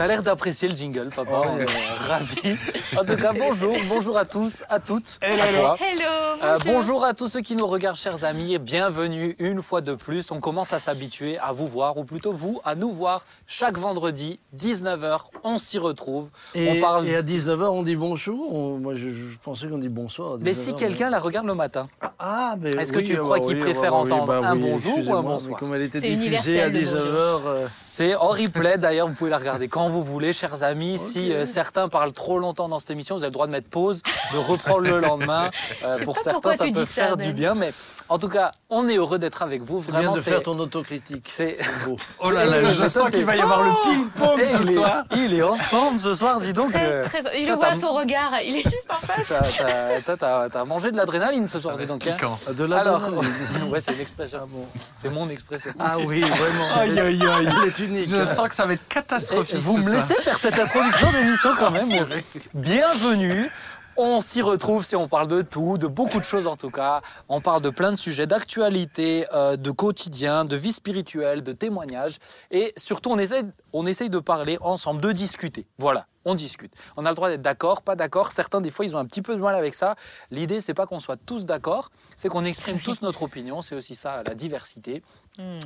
T'as l'air d'apprécier le jingle, papa. On est ravis. En tout cas, bonjour, bonjour à tous, à toutes. Hello, à hello. toi. Hello, Euh, bonjour. bonjour à tous ceux qui nous regardent, chers amis. Bienvenue une fois de plus. On commence à s'habituer à vous voir, ou plutôt vous, à nous voir chaque vendredi, 19h. On s'y retrouve. Et, on parle. et à 19h, on dit bonjour on- Moi, je, je pensais qu'on dit bonsoir. à Mais 19h, si quelqu'un la regarde le matin, Ah, mais Est-ce que oui, tu ah crois bah qu'il oui, préfère ah bah entendre bah un oui, bonjour ou un bonsoir Comme elle était diffusée à universel, le 19h. euh, c'est en replay. D'ailleurs, vous pouvez la regarder quand vous voulez, chers amis. Si euh, certains parlent trop longtemps dans cette émission, vous avez le droit de mettre pause, de reprendre le lendemain. Euh, pour certains, ça peut ça, faire du bien. Mais en tout cas, on est heureux d'être avec vous. Bien Vraiment, de faire ton autocritique. c'est- beau. Oh là là, je sens qu'il va y avoir le ping-pong ce il est- soir. Il est en forme ce soir, dis donc. Très, euh, très- je toi, le à son regard, il est juste en face. T'as- mangé de l'adrénaline ce soir, dis donc. hein. Piquant. Ah, De Alors, ouais, c'est une expression. Ah bon. C'est mon expression. Ah oui, vraiment. Aïe, aïe, aïe. Elle est unique. Je sens que ça va être Et catastrophique vous ce me soir. laissez faire cette introduction d'émission quand même. bon. Bienvenue. On s'y retrouve si on parle de tout, de beaucoup de choses en tout cas. On parle de plein de sujets, d'actualité, euh, de quotidien, de vie spirituelle, de témoignages. Et surtout, on essaye, on essaye de parler ensemble, de discuter. Voilà, on discute. On a le droit d'être d'accord, pas d'accord. Certains, des fois, ils ont un petit peu de mal avec ça. L'idée, c'est pas qu'on soit tous d'accord, c'est qu'on exprime tous notre opinion. C'est aussi ça, la diversité.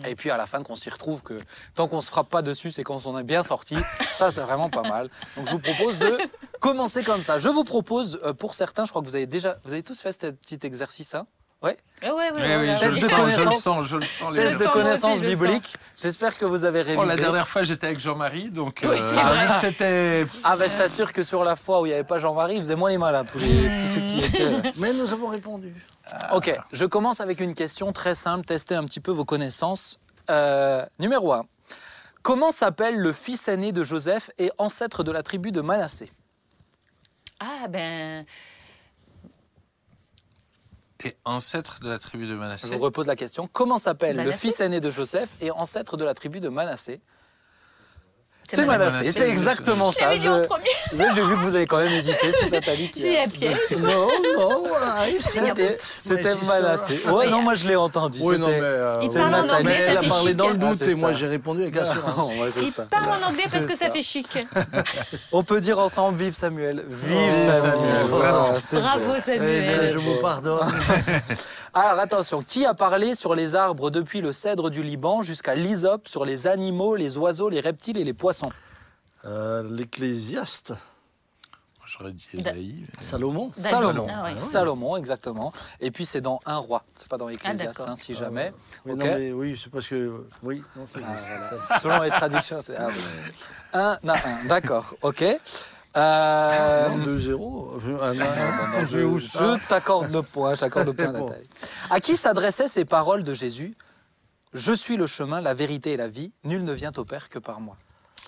Et puis à la fin, qu'on s'y retrouve, que tant qu'on se frappe pas dessus, c'est qu'on s'en est bien sorti. Ça, c'est vraiment pas mal. Donc je vous propose de commencer comme ça. Je vous propose, euh, pour certains, je crois que vous avez déjà, vous avez tous fait ce petit exercice, hein Ouais. Ah ouais, ouais, Oui, ouais, oui, ouais, je le sens, je le sens, je le sens. Test de connaissances bibliques. J'espère que vous avez révisé. Oh, la dernière fois, j'étais avec Jean-Marie, donc Oui, euh, que c'était. Ah ben je t'assure que sur la fois où il n'y avait pas Jean-Marie, ils faisaient moins les malins, tous, les, tous ceux qui étaient. Mais nous avons répondu. Ok, je commence avec une question très simple, tester un petit peu vos connaissances. Euh, numéro 1. Comment s'appelle le fils aîné de Joseph et ancêtre de la tribu de Manassé? Ah ben, Et ancêtre de la tribu de Je Manassé. vous repose la question. Comment s'appelle le Manassé fils aîné de Joseph et ancêtre de la tribu de Manassé? C'est. Manassé, c'est exactement je ça. en premier. Mais J'ai vu que vous avez quand même hésité, c'est Nathalie qui J'ai a... la piège. Non, non, I said C'était. Manassé. Ouais, non, moi je l'ai entendu. Oui, non, mais. c'était- euh, Il parle en anglais, elle a parlé chic. dans le Ah, doute c'est et moi j'ai répondu avec assurance. C'est Il parle en anglais parce que ça ça. fait chic. On peut dire ensemble Vive Samuel. Vive Samuel. Samuel, Bravo beau. Eh, Samuel. je vous pardonne. Alors attention, qui a parlé sur les arbres depuis le cèdre du Liban jusqu'à l'hysope sur les animaux, les oiseaux, les reptiles et les poissons? Euh, L'Ecclésiaste, J'aurais dit Esaïe. mais- Salomon. Ah ouais. Salomon, exactement. Et puis c'est dans Un roi. C'est pas dans Ecclésiaste, d'accord. hein, si jamais. Oui, Ok. non, mais oui, c'est parce que. Oui, non, c'est- Ah, voilà. Selon les traductions, c'est ah, un à un. D'accord, ok. Euh, Non, 2-0. Ah, je, où je ça t'accorde le point, j'accorde le point, Bon. Nathalie. À qui s'adressaient ces paroles de Jésus Je suis le chemin, la vérité et la vie. Nul ne vient au Père que par moi.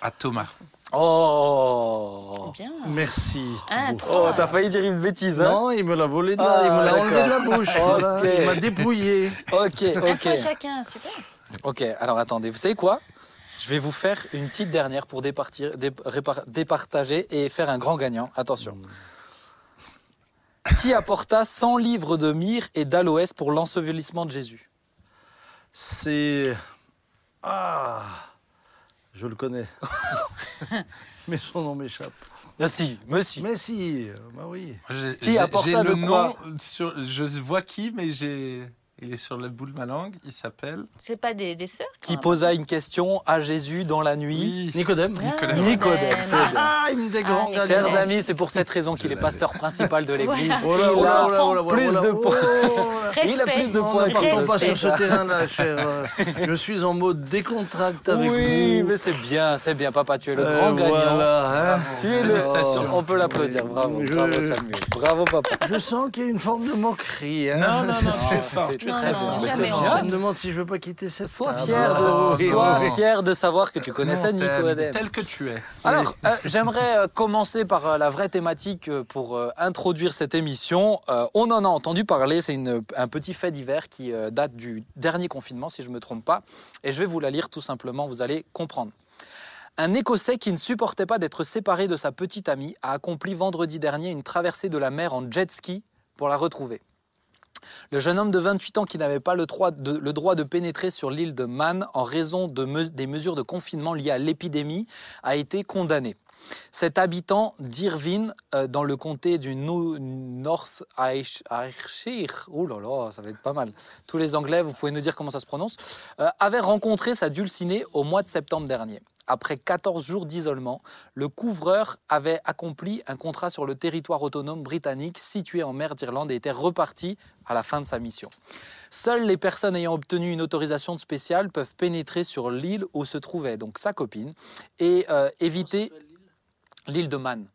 À Thomas. Oh Bien. Merci. Thibaut. Oh, t'as failli dire une bêtise, hein? Non, il me l'a volé de Ah, là, il me l'a enlevé de la bouche. Il m'a dépouillé. Ok, ok. chacun, super. Ok, alors attendez, vous savez quoi? Je vais vous faire une petite dernière pour départir, dé- répar- départager et faire un grand gagnant. Attention. Qui apporta 100 livres de myrrhe et d'aloès pour l'ensevelissement de Jésus? C'est. Ah Je le connais. Mais son nom m'échappe. Ah si. Mais si, euh, bah oui. Qui apporta de le quoi? nom, sur, je vois qui, mais j'ai. Il est sur le bout de ma langue. Il s'appelle. C'est pas des, des sœurs Qui posa une question à Jésus dans la nuit. Nicodème. même. Nicolas. Ah, Nicodème, bien. Ah, il me des Ah, gagnants. Chers amis, c'est pour cette raison qu'il est pasteur principal de l'Église. Voilà. Oh là, Il oh là, a oh là, oh là, plus de oh points. là. Il a plus de points ne partons pas je sur ce terrain-là, cher. euh, Je suis en mode décontracte avec oui, vous. mais c'est bien, c'est bien, papa, tu es le Euh, grand gagnant. voilà, hein. Tu es le. On peut l'applaudir. Bravo, Je- bravo Samuel. Bravo papa. Je sens qu'il y a une forme de moquerie. hein. Non, non, non, es fort. Tu es Non, très. Mais c'est bien. Je me demande si je veux pas quitter cette Sois fier de, Ah, sois fier de savoir que tu connaissais t'aimes, Nicodème. Tel que tu es. Alors, euh, j'aimerais euh, commencer par euh, la vraie thématique euh, pour euh, introduire cette émission. Euh, on en a entendu parler, c'est un petit fait divers qui euh, date du dernier confinement, si je ne me trompe pas. Et je vais vous la lire tout simplement, vous allez comprendre. Un Écossais qui ne supportait pas d'être séparé de sa petite amie a accompli vendredi dernier une traversée de la mer en jet ski pour la retrouver. Le jeune homme de 28 ans qui n'avait pas le droit, de, pénétrer sur l'île de Man en raison des mesures de confinement liées à l'épidémie a été condamné. Cet habitant d'Irvine, euh, dans le comté du No- North Ayrsh- Ayrshire, oh ça va être pas mal. Tous les Anglais, vous pouvez nous dire comment ça se prononce, euh, avait rencontré sa dulcinée au mois de septembre dernier. Après 14 jours d'isolement, le couvreur avait accompli un contrat sur le territoire autonome britannique situé en mer d'Irlande et était reparti à la fin de sa mission. Seules les personnes ayant obtenu une autorisation spéciale peuvent pénétrer sur l'île où se trouvait donc sa copine et euh, éviter l'île de Man.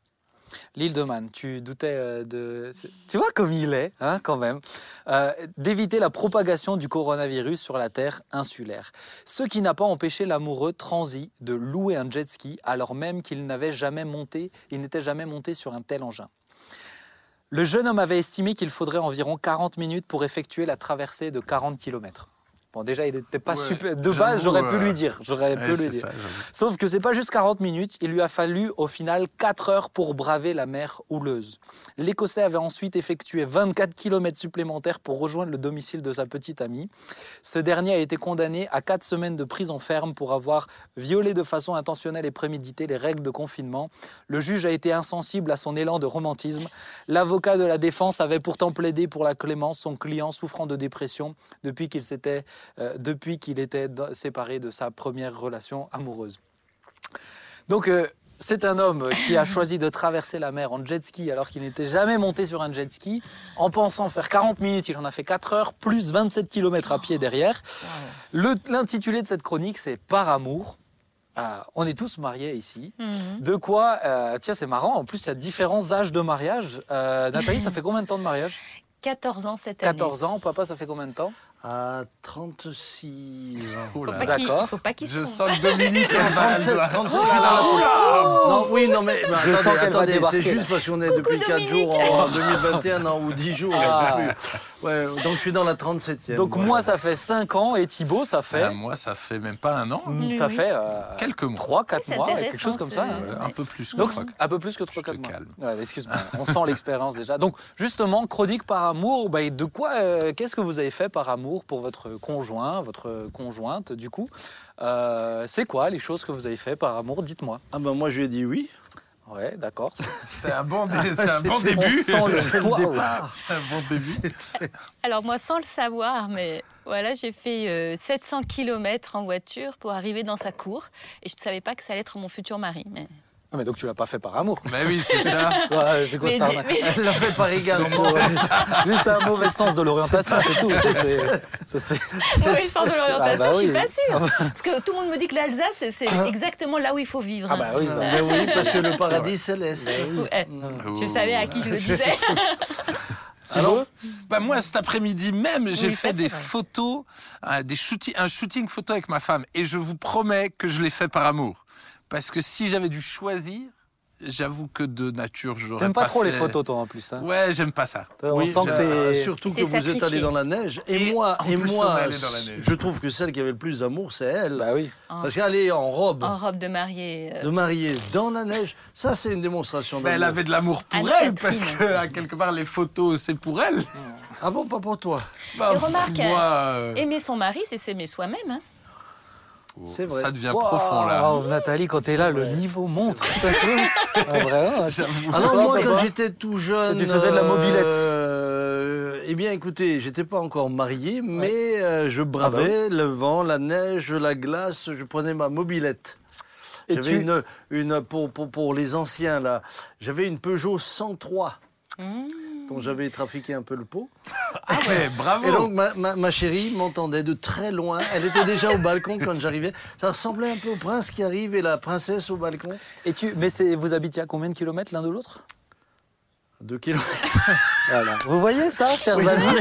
L'île de Man, tu doutais euh, de... Tu vois comme il est, hein, quand même. Euh, D'éviter la propagation du coronavirus sur la terre insulaire. Ce qui n'a pas empêché l'amoureux transi de louer un jet ski alors même qu'il n'avait jamais monté, il n'était jamais monté sur un tel engin. Le jeune homme avait estimé qu'il faudrait environ 40 minutes pour effectuer la traversée de 40 km. Bon, déjà, il n'était pas Ouais, super. De base, j'aurais pu lui dire. J'aurais Ouais, pu lui dire. ça. Sauf que c'est pas juste 40 minutes, il lui a fallu au final 4 heures pour braver la mer houleuse. L'Écossais avait ensuite effectué 24 km supplémentaires pour rejoindre le domicile de sa petite amie. Ce dernier a été condamné à 4 semaines de prison ferme pour avoir violé de façon intentionnelle et préméditée les règles de confinement. Le juge a été insensible à son élan de romantisme. L'avocat de la défense avait pourtant plaidé pour la clémence, son client souffrant de dépression depuis qu'il s'était euh, depuis qu'il était séparé de sa première relation amoureuse. Donc, euh, c'est un homme qui a choisi de traverser la mer en jet ski alors qu'il n'était jamais monté sur un jet ski. En pensant faire 40 minutes, il en a fait 4 heures, plus 27 km à pied derrière. L'intitulé de cette chronique, c'est Par amour. Euh, on est tous mariés ici. Mhm. De quoi, euh, tiens, c'est marrant, en plus, il y a différents âges de mariage. Euh, Nathalie, ça fait combien de temps de mariage? 14 ans cette année. 14 ans. Papa, ça fait combien de temps? À 36 ans. Oh Faut là pas là. qu'il D'accord. faut pas qu'il se Je trompe. sens que Dominique va- 37, elle va- 37, Oh je suis là la- là, Non, oui, non, mais, mais Je attendez, attendez, c'est juste parce qu'on est depuis 4 Dominique. jours en 2021, non, ou 10 jours, Ah. Ouais, donc je suis dans la 37e. Donc voilà. moi, ça fait 5 ans et Thibaut, ça fait, Ah, moi, ça fait même pas un an, Oui, ça oui. fait euh, quelques mois. 3, 4 Oui, c'est mois, quelque chose comme ça. Ouais, un peu plus. que Donc, trois. un peu plus que 3, Je te 4 mois. calme. Ouais, Excuse-moi, on sent l'expérience déjà. Donc, justement, chronique par amour, bah, de quoi, euh, qu'est-ce que vous avez fait par amour? Pour votre conjoint, votre conjointe, du coup Euh, C'est quoi les choses que vous avez fait par amour? Dites-moi. Ah ben moi, je lui ai dit oui. Ouais, d'accord. C'est un bon, dé- c'est un bon On début. sent le Waouh. C'est un bon début. Alors moi, sans le savoir, mais voilà, j'ai fait euh, 700 km en voiture pour arriver dans sa cour. Et je ne savais pas que ça allait être mon futur mari. Mais, Ah, mais donc tu l'as pas fait par amour. Mais oui, c'est ça. Ouais, c'est quoi mais, mais- Elle l'a fait par également. Lui, c'est un mauvais sens de l'orientation, c'est tout. Mauvais sens de l'orientation, Ah bah je suis oui. pas sûre. Parce que tout le monde me dit que l'Alsace, c'est- c'est exactement là où il faut vivre. Ah bah oui, Ah, bah, ben oui, parce que le paradis céleste. Ouais, Je savais à qui je le disais. Thibaut Bah moi, cet après-midi même, j'ai Oui, fait des vrai. photos, euh, des shooting, un shooting photo avec ma femme. Et je vous promets que je l'ai fait par amour. Parce que si j'avais dû choisir, j'avoue que de nature, j'aurais T'aimes pas, trop les photos, toi, en plus. Hein? Ouais, j'aime pas ça. on Oui, sent que euh, t'es... surtout que vous êtes allé dans la neige. Et, Et moi, et moi est je trouve que celle qui avait le plus d'amour, c'est elle. Bah oui. Parce qu'aller en robe En robe de mariée. euh, de mariée dans la neige, ça c'est une démonstration Mais elle avait de l'amour pour elle, parce que à quelque part, les photos, c'est pour elle. Ah bon, pas pour toi. Bah, Et remarque, moi, euh, Aimer son mari, c'est s'aimer soi-même. hein. C'est vrai. Ça devient Wow, profond, là. Nathalie, quand t'es là, le niveau monte. Ah, vraiment J'avoue. Alors Toi, moi, quand j'étais tout jeune, Tu faisais de la mobilette. euh, eh bien, écoutez, j'étais pas encore marié, mais euh, je Ah bah bravais le vent, la neige, la glace. Je prenais ma mobilette. Et J'avais tu... une, une pour, pour, pour les anciens là. J'avais une Peugeot 103 Mmh. Dont j'avais trafiqué un peu le pot. Ah ouais, bravo. Et donc ma, ma- ma chérie m'entendait de très loin. Elle était déjà au balcon quand j'arrivais. Ça ressemblait un peu au prince qui arrive et la princesse au balcon. Et tu... Mais c'est... vous habitiez à combien de kilomètres l'un de l'autre? Deux kilomètres. Voilà. Vous voyez ça, chers amis?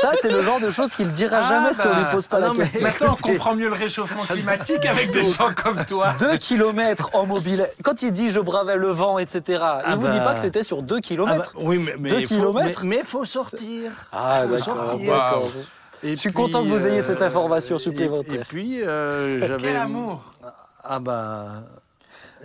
Ça, c'est le genre de choses qu'il dira Ah, jamais si on bah. lui pose pas la non, mais- question. Maintenant, on comprend mieux le réchauffement climatique avec des gens comme toi. 2 kilomètres en mobile. Quand il dit je bravais le vent, etc., il Ah vous dit bah. pas que c'était sur 2 Ah bah, kilomètres oui, mais, mais Deux il faut- kilomètres Mais il faut sortir. Ah, Faut d'accord. Je suis content que vous ayez cette information et- supplémentaire. Et, puis, euh, j'avais. Quel amour. Ah bah.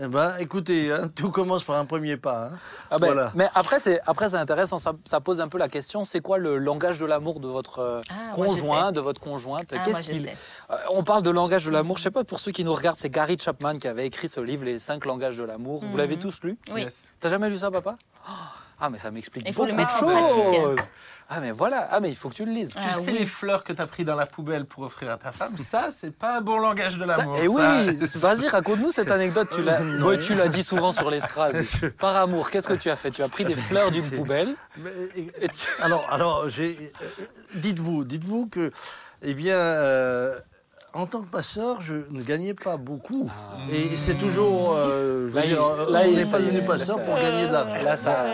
Eh ben, écoutez, hein, tout commence par un premier pas. hein. Ah ben, Voilà. Mais après, c'est après c'est intéressant. Ça, ça pose un peu la question. C'est quoi le langage de l'amour de votre euh, Ah, conjoint, de votre conjointe? Ah, Qu'est-ce qu'il-. Euh, On parle de langage de l'amour. Je sais pas pour ceux qui nous regardent, c'est Gary Chapman qui avait écrit ce livre, Les cinq langages de l'amour. Vous Mhm. l'avez tous lu? Oui. Yes. T'as jamais lu ça, papa? Oh, Ah, mais ça m'explique Il faut le beaucoup mettre de choses. Ah, mais voilà. Ah, mais il faut que tu le lises. Ah, tu sais oui. les fleurs que tu as pris dans la poubelle pour offrir à ta femme, ça, c'est pas un bon langage de l'amour. Et oui, ça. vas-y, raconte-nous cette anecdote. Tu l'as. Ouais, tu l'as dit souvent sur l'estrade. Par amour, qu'est-ce que tu as fait? Tu as pris des fleurs d'une poubelle. Mais, et- alors, alors j'ai, euh, dites-vous, dites-vous que, eh bien, euh, en tant que passeur, je ne gagnais pas beaucoup. Et c'est toujours, euh, je veux Là, il- là, on n'est pas devenu passeur pour gagner de l'argent. Là, ça.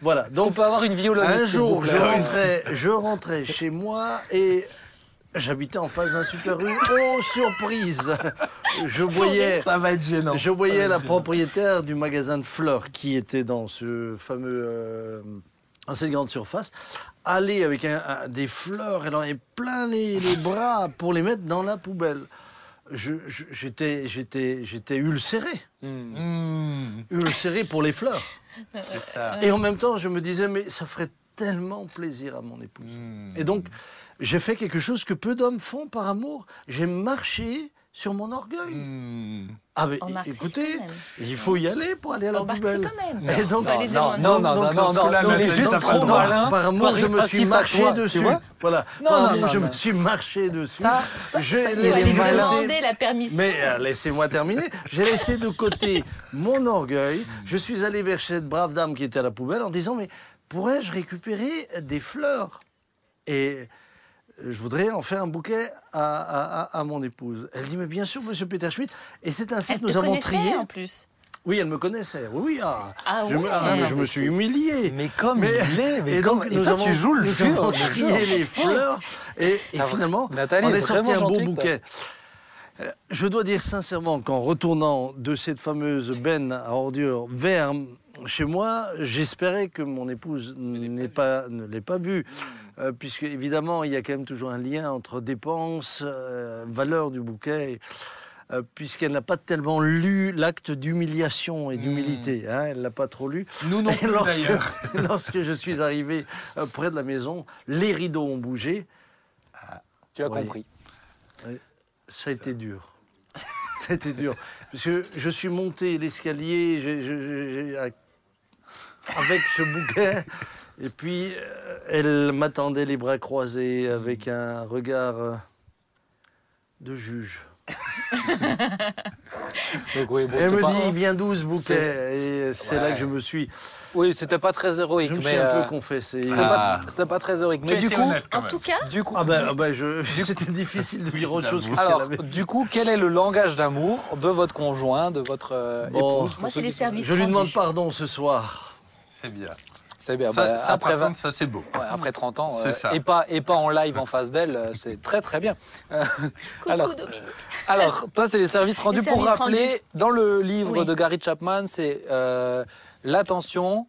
Voilà. On Donc, peut avoir une violoniste. un jour, je rentrais, je rentrais chez moi et j'habitais en face d'un super U. Oh, surprise Je voyais. Ça va être gênant. Je voyais la gênant. propriétaire du magasin de fleurs qui était dans ce fameux euh, dans cette grande surface aller avec un- un- des fleurs, elle en avait plein les, les bras pour les mettre dans la poubelle. Je- je- J'étais j'étais j'étais ulcéré, Hmm. Mmh, ulcéré pour les fleurs. ça. Et en même temps, je me disais mais ça ferait tellement plaisir à mon épouse. Mmh. Et donc j'ai fait quelque chose que peu d'hommes font par amour. J'ai marché sur mon orgueil. Mmh. Ah mais écoutez, il faut y aller pour aller à la poubelle. c'est quand même. Et donc, Non, non, on- non, non, non, non, non, juste trop malin. Par je me suis marché dessus. Voilà. Non, Par non, je non. me suis marché dessus. J'ai laissé demander la permission. Mais euh, laissez-moi terminer. J'ai laissé de côté mon orgueil. Je suis allé vers cette brave dame qui était à la poubelle en disant Mais pourrais-je récupérer des fleurs? Et je voudrais en faire un bouquet à, à- à- à mon épouse. Elle dit Mais bien sûr, monsieur Peter Schmidt. Et c'est ainsi Elle que nous te avons trié. en plus. Oui, elle me connaissait. Oui, oui. Ah, Ah je, me, ouais. ah, mais je me suis humilié. Mais comme Mais- il est, mais et comme- donc, et nous toi, avons, tu joues le nous jeu. avons trié les fleurs. Et, et Ah finalement, Nathalie on est sorti un beau bouquet. Euh, Je dois dire sincèrement qu'en retournant de cette fameuse benne à ordures vers chez moi, j'espérais que mon épouse n'ait pas, ne l'ait pas vu. Euh, puisque évidemment, il y a quand même toujours un lien entre dépenses, euh, valeur du bouquet, euh, puisqu'elle n'a pas tellement lu l'acte d'humiliation et d'humilité. hein, elle l'a pas trop lu. Nous non plus, lorsque, je suis arrivé près de la maison, les rideaux ont bougé. Tu as Oui. compris. Ça a été dur. Ça a été dur. Parce que je suis monté l'escalier avec ce bouquet. Et puis, euh, elle m'attendait les bras croisés avec un regard euh, de juge. Donc, oui, bon, elle me pas- dit, il vient d'où ce bouquet C'est- Et c'est là que je me suis, Oui, c'était pas très héroïque, je me suis mais un euh, peu confessé. c'était Ah. pas, c'était pas très héroïque. Mais du coup, honnête, En tout cas, du coup, Ah ben, ah ben, je, c'était difficile de dire autre chose que alors, avait. du coup, quel est le langage d'amour de votre conjoint, de votre euh, Bon. épouse moi, c'est les services Je lui demande pardon ce soir. C'est bien. C'est bien. Ça, bah, ça, après, par contre, ça c'est beau. ouais, après 30 ans, C'est euh, ça. et pas et pas en live en face d'elle, euh, c'est très très bien. Euh, coucou alors, Dominique. alors, toi, c'est les services rendus. Pour services rappeler, rendus. dans le livre Oui. de Gary Chapman, c'est euh, l'attention,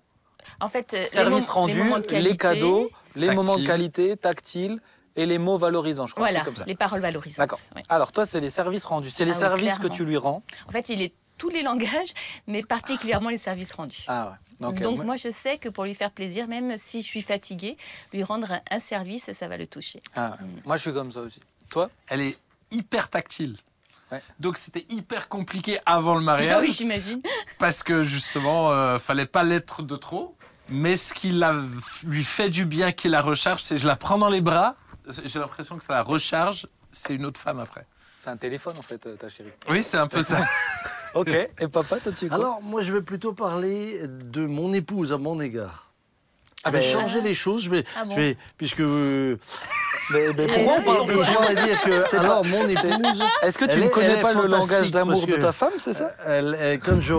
En fait, les services mom- rendus, les, les, cadeaux, les Tactile. moments de qualité, tactiles et les mots valorisants. Je crois. Voilà, truc comme ça. les paroles valorisantes. D'accord. ouais. Alors, toi, c'est les services rendus. C'est les Ah oui, services que tu lui rends. En fait, il est tous les langages, mais particulièrement les services rendus. Ah ouais. Donc moi, je sais que pour lui faire plaisir, même si je suis fatiguée, lui rendre un, un service, ça va le toucher. Ah ouais. Moi, je suis comme ça aussi. Toi? Elle est hyper tactile. Ouais. Donc c'était hyper compliqué avant le Ah mariage oui, j'imagine. parce que justement, euh, fallait pas l'être de trop. Mais ce qui la- lui fait du bien, qui la recharge, c'est je la prends dans les bras. J'ai l'impression que ça la recharge. C'est une autre femme après. C'est un téléphone, en fait, euh, ta chérie. Oui, c'est un peu ça. Ok. Et papa, toi, tu quoi Alors, moi, je vais plutôt parler de mon épouse à mon égard. Ah Je vais ben, changer les choses, je vais, Ah bon je vais puisque euh, mais, pourquoi on parle de et toi j'aimerais dire que C'est alors pas- mon épouse, Est-ce que tu Elle ne connais elle est pas le langage d'amour de ta femme, c'est ça elle, elle- quand je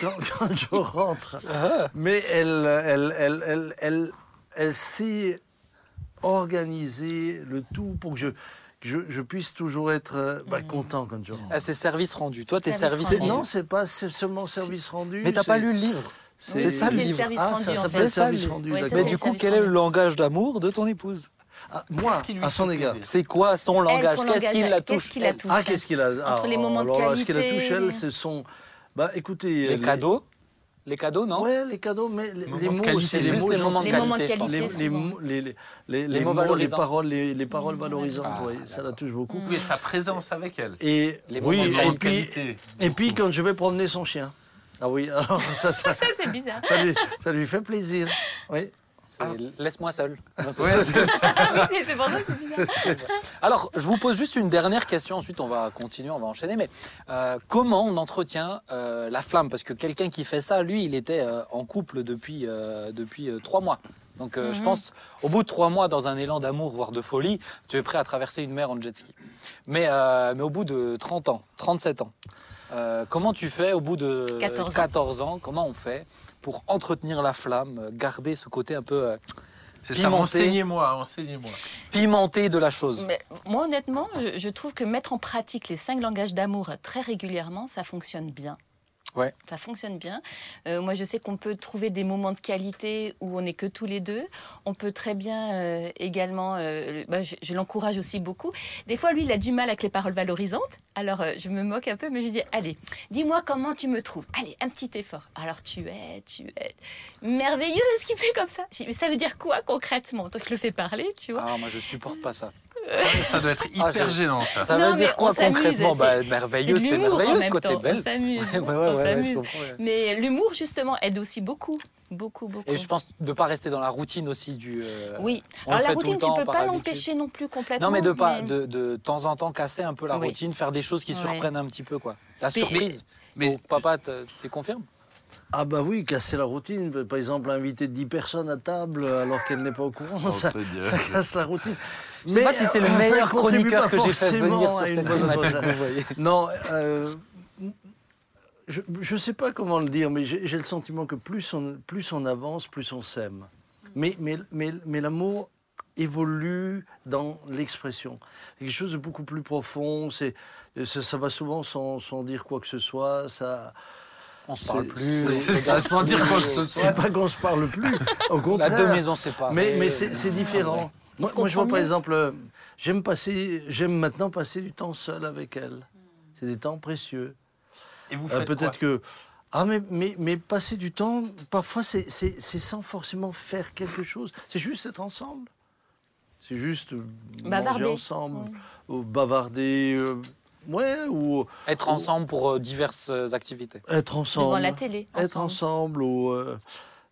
quand, quand je rentre, Ah. mais elle elle elle elle elle, elle sait organiser le tout pour que je que je, je puisse toujours être euh, bah, content quand je rentre. Ah, c'est service rendu. Toi, t'es Service service non, c'est pas seulement service rendu. Mais t'as pas lu le livre. C'est ça le c'est livre. service Ah, rendu, ça s'appelle service rendu. Ouais. Mais c'est du coup, quel est le langage d'amour de ton épouse Ah, moi, qui à son égard. C'est quoi son langage? Qu'est-ce qui la qu'est-ce touche qui la touche Ah, qu'est-ce qu'il a? Entre les moments de alors là, Ce qu'il a qualité. touché, elle, ce sont Bah écoutez, Les cadeaux? Les cadeaux, non Ouais, les cadeaux, mais les, mots, c'est Les les mots, les moments de qualité, je pense. les, mots- les, les, les, Les mots mots, les valorisants. paroles, les, les paroles Mmh, valorisantes, Ah, ouais, ça, la touche beaucoup. Oui, ta présence avec elle. Et Les oui, moments de et Moments de puis, qualité. et puis quand je vais promener son chien. Ah oui, alors ça, ça, Ça, c'est bizarre. ça lui, ça lui fait plaisir. Oui. C'est Laisse-moi seul. Ouais, c'est. Alors, je vous pose juste une dernière question, ensuite on va continuer, on va enchaîner. Mais euh, comment on entretient euh, la flamme? Parce que quelqu'un qui fait ça, lui, il était euh, en couple depuis, euh, depuis euh, trois mois. Donc, euh, je Mhm. pense, au bout de trois mois, dans un élan d'amour, voire de folie, tu es prêt à traverser une mer en jet ski. Mais, euh, mais au bout de 30 ans, 37 ans, euh, comment tu fais au bout de 14 ans. 14 ans? Comment on fait? Pour entretenir la flamme, euh, garder ce côté un peu euh, C'est ça, Pimenté. enseignez-moi, enseignez-moi. pimenté de la chose Mais moi, honnêtement, je, je trouve que mettre en pratique les cinq langages d'amour très régulièrement, ça fonctionne bien. Ouais. Ça fonctionne bien. Euh, moi, je sais qu'on peut trouver des moments de qualité où on n'est que tous les deux. On peut très bien euh, également, euh, bah, je, je l'encourage aussi beaucoup. Des fois, lui, il a du mal avec les paroles valorisantes. Alors, je me moque un peu, mais je dis, allez, dis-moi comment tu me trouves. Allez, un petit effort. Alors, tu es, tu es merveilleux ce qu'il fait comme ça. Ça veut dire quoi concrètement? Donc, je le fais parler, tu vois? Ah, moi je supporte pas ça. Ça doit être Ah, hyper gênant, ça. Ça Non, veut dire quoi concrètement bah, Merveilleux, t'es l'humour en merveilleuse temps. t'es On belle. s'amuse. Ouais, ouais, on ouais, ouais, je s'amuse. Mais l'humour, justement, aide aussi beaucoup. Beaucoup, beaucoup. Et je pense de ne pas rester dans la routine aussi du. euh, Oui. Alors la routine, tu temps peux pas l'empêcher non plus complètement. Non, mais de pas mais- de, de temps en temps casser un peu la Oui. routine, faire des choses qui Ouais. surprennent un petit peu quoi. La surprise. mais- Oh, papa, te- tu confirmes Ah bah oui, casser la routine. Par exemple, inviter 10 personnes à table alors qu'elle n'est pas au courant, Oh, ça, casse la routine. Je sais pas si c'est le euh, meilleur chroniqueur que j'ai fait venir sur cette bonne. Non, euh, je ne sais pas comment le dire, mais j'ai le sentiment que plus on, plus on avance, plus on s'aime. Mais, mais, mais, mais l'amour évolue dans l'expression. C'est quelque chose de beaucoup plus profond. C'est, ça, ça va souvent sans, sans dire quoi que ce soit. Ça, On se parle plus. c'est ça, sans dire quoi que ce soit. c'est pas qu'on se parle plus. Au La contraire. deux maisons séparées. Mais, mais c'est différent. Moi, je vois par exemple, euh, j'aime passer, j'aime maintenant passer du temps seul avec elle. C'est des temps précieux. Et vous Euh, faites Peut-être quoi? que ah mais, mais, mais passer du temps, parfois c'est sans forcément faire quelque chose. C'est juste être ensemble. C'est juste euh, Bavarder. manger ensemble, ou bavarder, euh, ouais, ou Être ensemble pour euh, diverses euh, activités. être ensemble. Devant la télé. être ensemble ou euh,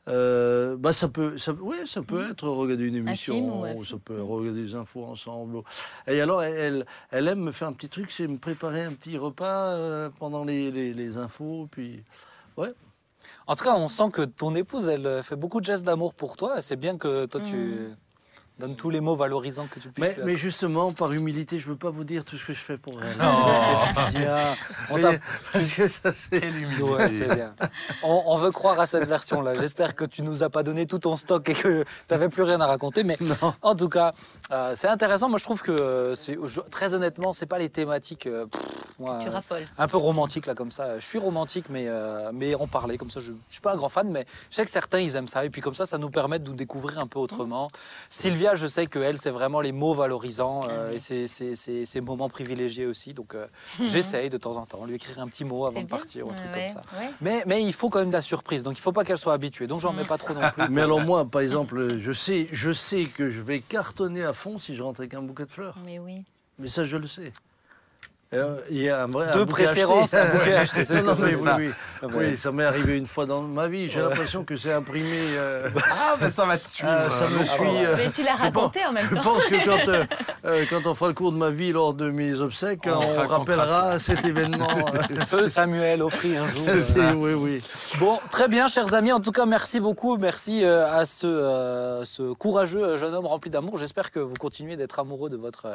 euh, bah ça peut ça, ouais, ça peut être regarder une émission film ou ça peut regarder des infos ensemble ou- et alors elle, elle, aime me faire un petit truc c'est me préparer un petit repas euh, pendant les, les, les infos puis ouais En tout cas, on sent que ton épouse, elle fait beaucoup de gestes d'amour pour toi. C'est bien que toi, tu Mm. donnes tous les mots valorisants que tu puisses. mais, justement par humilité je veux pas vous dire tout ce que je fais pour elle C'est bien. On parce que ça c'est Quelle humilité. Ouais, c'est bien. On, on veut croire à cette version-là. J'espère que tu nous as pas donné tout ton stock et que tu n'avais plus rien à raconter. Mais non en tout cas, euh, c'est intéressant. Moi, je trouve que, euh, c'est- je- très honnêtement, c'est pas les thématiques euh, pff, moi, Tu raffoles. un peu romantiques là comme ça. Je suis romantique, mais euh, mais en parler comme ça. Je, je suis pas un grand fan, mais je sais que certains ils aiment ça. Et puis comme ça, ça nous permet de nous découvrir un peu autrement. Sylvia, je sais que elle, c'est vraiment les mots valorisants euh, et c'est moments privilégiés aussi. Donc euh, j'essaye de temps en temps lui écrire un petit mot avant de partir ou un truc Ouais, comme ça. ouais. Mais, mais il faut quand même de la surprise, donc il faut pas qu'elle soit habituée. Donc j'en mets pas trop non plus. mais alors moi par exemple je sais je sais que je vais cartonner à fond si je rentre avec un bouquet de fleurs Mais oui. Mais ça, je le sais. Euh, Il y a un vrai. un De bouquet préférence, un bouquet acheté, c'est oui, ça. oui. Oui, ça m'est arrivé une fois dans ma vie. J'ai l'impression que c'est imprimé. euh, Ah, mais ça va te suivre. ah, ça me euh, suit. euh, Mais tu l'as raconté en même je temps. pense que quand, euh, euh, quand on fera le cours de ma vie lors de mes obsèques, On rappellera cet événement. Feu Samuel offrit un jour. C'est- euh, c'est- oui, oui. Bon, très bien, chers amis. En tout cas, merci beaucoup. Merci euh, à ce, euh, ce courageux jeune homme rempli d'amour. J'espère que vous continuez d'être amoureux de votre,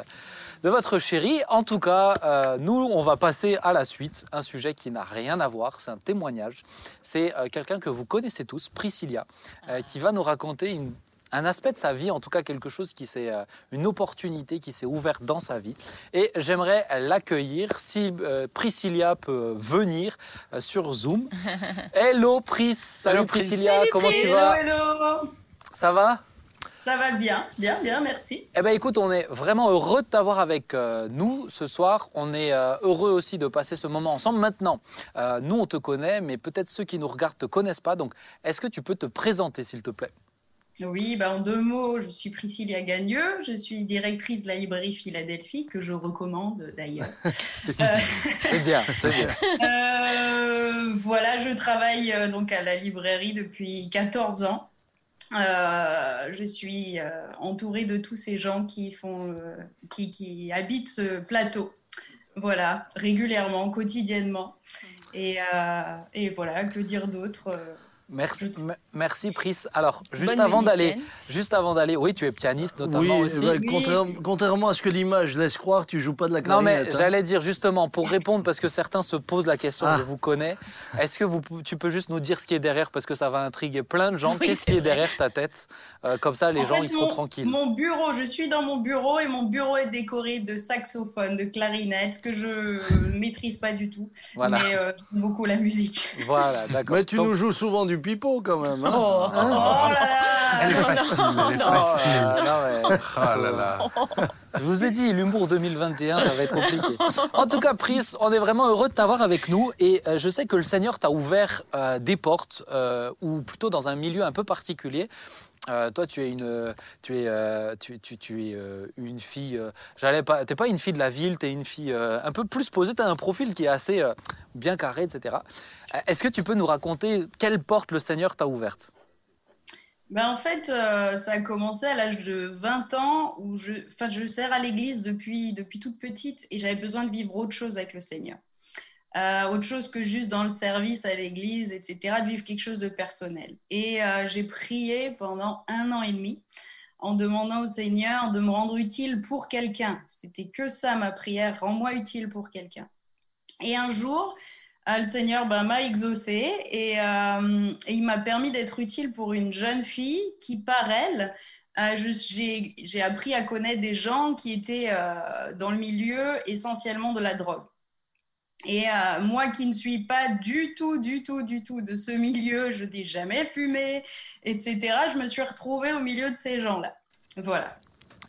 de votre chérie. En tout cas, euh, nous, on va passer à la suite. Un sujet qui n'a rien à voir. C'est un témoignage. C'est euh, quelqu'un que vous connaissez tous, Priscilla, euh, qui va nous raconter une- un aspect de sa vie, en tout cas quelque chose qui s'est, euh, une opportunité qui s'est ouverte dans sa vie. Et j'aimerais l'accueillir. Si euh, Priscilla peut venir euh, sur Zoom. Hello Pris, salut. Priscilla, comment tu vas? Hello, hello. Ça va? Ça va bien, bien, bien, merci. Eh ben écoute, on est vraiment heureux de t'avoir avec euh, nous ce soir. On est euh, heureux aussi de passer ce moment ensemble. Maintenant, euh, nous on te connaît, mais peut-être ceux qui nous regardent te connaissent pas. Donc, est-ce que tu peux te présenter, s'il te plaît? Oui, bah en deux mots, je suis Priscilla Gagneux, je suis directrice de la librairie Philadelphie, que je recommande d'ailleurs. C'est bien, c'est bien. Euh, voilà, je travaille donc à la librairie depuis 14 ans. Euh, je suis euh, entourée de tous ces gens qui font, euh, qui, qui habitent ce plateau. Voilà, régulièrement, quotidiennement. Et, et voilà, que dire d'autre Merci, merci Pris. Alors, juste Bonne avant d'aller, juste avant d'aller, oui, tu es pianiste notamment oui, aussi. bah, Oui. contrairement, contrairement à ce que l'image laisse croire, tu joues pas de la Non, mais clarinette. hein. j'allais dire justement, pour répondre, parce que certains se posent la question, Ah. je vous connais, est-ce que vous, tu peux juste nous dire ce qui est derrière, parce que ça va intriguer plein de gens, Oui, qu'est-ce qui est derrière ta tête? Euh, Comme ça, les En gens, fait, ils seront mon- tranquilles. Mon bureau, je suis dans mon bureau et mon bureau est décoré de saxophones, de clarinettes que je ne maîtrise pas du tout. Voilà, Mais euh, beaucoup la musique. voilà, d'accord. Mais tu Donc- nous joues souvent du pipeau quand même. hein. Oh. Hein Oh là là Elle est facile, elle est facile. non, mais- Oh là là. Je vous ai dit, l'humour 2021, ça va être compliqué. En tout cas, Pris, on est vraiment heureux de t'avoir avec nous. Et euh, je sais que le Seigneur t'a ouvert euh, des portes, euh, ou plutôt dans un milieu un peu particulier. Euh, toi, tu es une, tu es, euh, tu, tu- tu es euh, une fille. J'allais pas. T'es pas une fille de la ville. T'es une fille un peu plus posée. T'as un profil qui est assez bien carré, etc. Est-ce que tu peux nous raconter quelle porte le Seigneur t'a ouverte? Ben, en fait, ça a commencé à l'âge de 20 ans où je, enfin, je sers à l'église depuis, depuis toute petite et j'avais besoin de vivre autre chose avec le Seigneur. Euh, autre chose que juste dans le service à l'église, etc., de vivre quelque chose de personnel. Et euh, j'ai prié pendant un an et demi en demandant au Seigneur de me rendre utile pour quelqu'un. C'était que ça ma prière, rends-moi utile pour quelqu'un. Et un jour, euh, le Seigneur ben, m'a exaucé et, il m'a permis d'être utile pour une jeune fille qui, par elle, j'ai appris à connaître des gens qui étaient dans le milieu essentiellement de la drogue. Et euh, moi qui ne suis pas du tout, du tout, du tout de ce milieu, je n'ai jamais fumé, etc., je me suis retrouvée au milieu de ces gens-là. Voilà.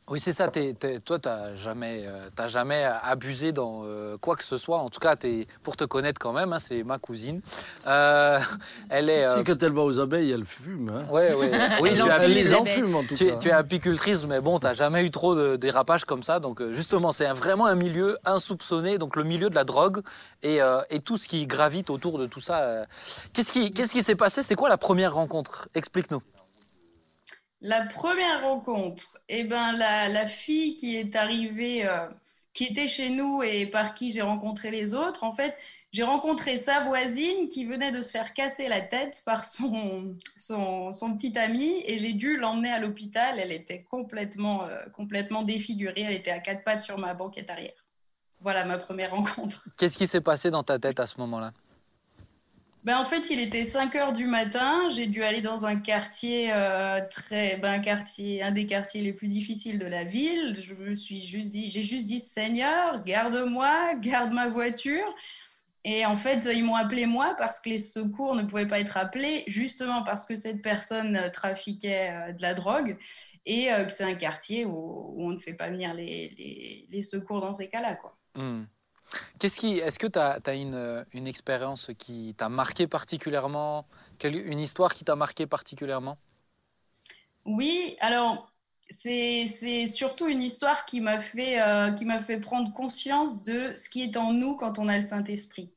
Oui, c'est ça. t'es- t'es- toi, tu n'as jamais, euh, t'as jamais abusé dans euh, quoi que ce soit. En tout cas, t'es- pour te connaître quand même, hein, c'est ma cousine. Euh, elle est. euh, Si, quand elle va aux abeilles, elle fume. hein. ouais, ouais. Oui, Elle tu, Elle les enfume en tout tu, cas. tu es apicultrice, mais bon, tu n'as jamais eu trop de dérapages comme ça. Donc, justement, c'est un- vraiment un milieu insoupçonné, donc le milieu de la drogue et, et tout ce qui gravite autour de tout ça. Qu'est-ce qui qu'est-ce qui s'est passé? C'est quoi la première rencontre? Explique-nous. La première rencontre, eh ben, la, la fille qui est arrivée, euh, qui était chez nous et par qui j'ai rencontré les autres, en fait, j'ai rencontré sa voisine qui venait de se faire casser la tête par son, son, petit ami et j'ai dû l'emmener à l'hôpital. Elle était complètement, euh, complètement défigurée. Elle était à quatre pattes sur ma banquette arrière. Voilà ma première rencontre. Qu'est-ce qui s'est passé dans ta tête à ce moment-là? Ben, en fait, il était 5 heures du matin. J'ai dû aller dans un quartier euh, très, ben, un quartier, un des quartiers les plus difficiles de la ville. Je me suis juste dit, j'ai juste dit, Seigneur, garde-moi, garde ma voiture. Et en fait, ils m'ont appelé moi parce que les secours ne pouvaient pas être appelés, justement parce que cette personne euh, trafiquait euh, de la drogue et que c'est un quartier où, on ne fait pas venir les, les, secours dans ces cas-là. Hmm. Qu'est-ce qui, est-ce que tu as, une, euh, une expérience qui t'a marqué particulièrement? Une histoire qui t'a marqué particulièrement? Oui, alors c'est surtout une histoire qui m'a fait, euh, fait prendre conscience de ce qui est en nous quand on a le Saint-Esprit.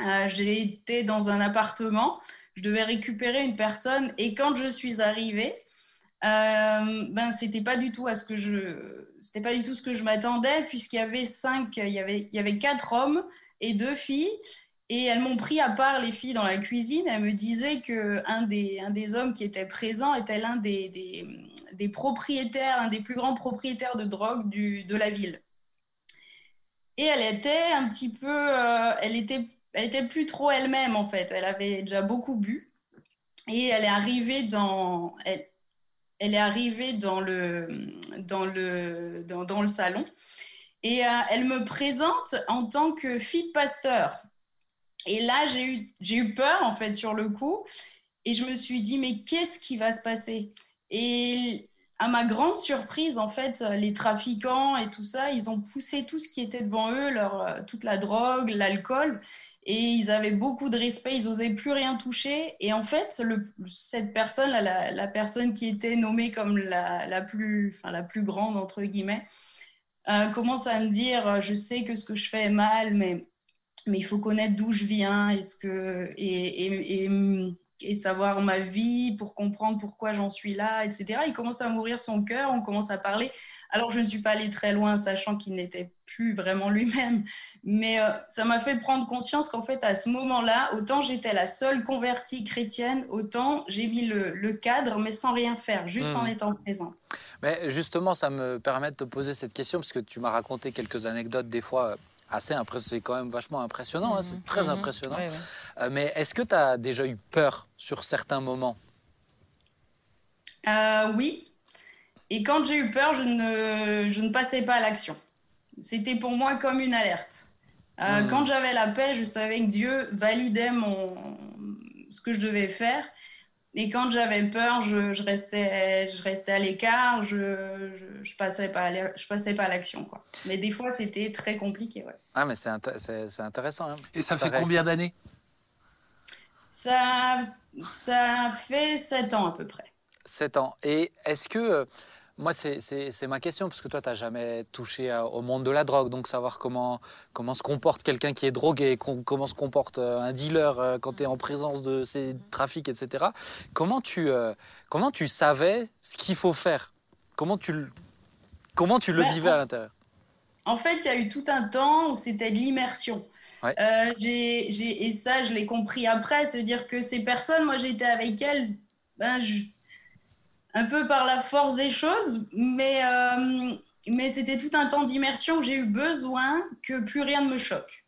Euh, j'ai été dans un appartement, je devais récupérer une personne et quand je suis arrivée, euh, ben c'était pas du tout ce que je, c'était pas du tout ce que je m'attendais puisqu'il y avait cinq, il y avait, il y avait quatre hommes et deux filles et elles m'ont pris à part les filles dans la cuisine. Elles me disaient que un des, un des hommes qui était présent était l'un des, des, propriétaires, un des plus grands propriétaires de drogue du, de la ville. Et elle était un petit peu, euh, elle était, elle était plus trop elle-même en fait. Elle avait déjà beaucoup bu et elle est arrivée dans, elle est arrivée dans le, dans le, dans, dans le salon et euh, elle me présente en tant que fille pasteur. Et là, j'ai eu, eu peur, en fait, sur le coup. Et je me suis dit, mais qu'est-ce qui va se passer? Et à ma grande surprise, en fait, les trafiquants et tout ça, ils ont poussé tout ce qui était devant eux, leur, toute la drogue, l'alcool, et ils avaient beaucoup de respect, ils n'osaient plus rien toucher. Et en fait, cette personne, la, personne qui était nommée comme la, plus, enfin, la plus grande, entre guillemets, euh, commence à me dire, je sais que ce que je fais est mal, mais, il faut connaître d'où je viens et, savoir ma vie pour comprendre pourquoi j'en suis là, etc. Il commence à mourir son cœur, on commence à parler. Alors, je ne suis pas allée très loin, sachant qu'il n'était plus vraiment lui-même. Mais euh, ça m'a fait prendre conscience qu'en fait, à ce moment-là, autant j'étais la seule convertie chrétienne, autant j'ai mis le, cadre, mais sans rien faire, juste en hmm. étant présente. Mais justement, ça me permet de te poser cette question, parce que tu m'as raconté quelques anecdotes, des fois euh, assez impressionnant. C'est quand même vachement impressionnant, hein, c'est mhm. très mhm. impressionnant. Euh, mais est-ce que tu as déjà eu peur sur certains moments? Oui, et quand j'ai eu peur, je ne, je ne passais pas à l'action. C'était pour moi comme une alerte. Euh, hmm. Quand j'avais la paix, je savais que Dieu validait mon, ce que je devais faire. Et quand j'avais peur, je, je, restais, je restais à l'écart, je ne je, passais pas à, je passais pas à l'action. Quoi. Mais des fois, c'était très compliqué. Ouais. Ah, mais c'est intéressant. Hein. Et ça, fait combien d'années? Ça, ça fait 7 ans à peu près. 7 ans. Et est-ce que. Euh, moi, c'est ma question, parce que toi, tu n'as jamais touché au monde de la drogue, donc savoir comment, comment se comporte quelqu'un qui est drogué, comment se comporte euh, un dealer euh, quand tu es en présence de ces trafics, etc. Comment tu, comment tu savais ce qu'il faut faire? Comment tu, comment tu le bah, vivais à l'intérieur? En fait, il y a eu tout un temps où c'était de l'immersion. et ça, je l'ai compris après, c'est-à-dire que ces personnes, moi j'étais avec elles, ben, je, un peu par la force des choses, mais, euh, mais c'était tout un temps d'immersion que j'ai eu besoin que plus rien ne me choque.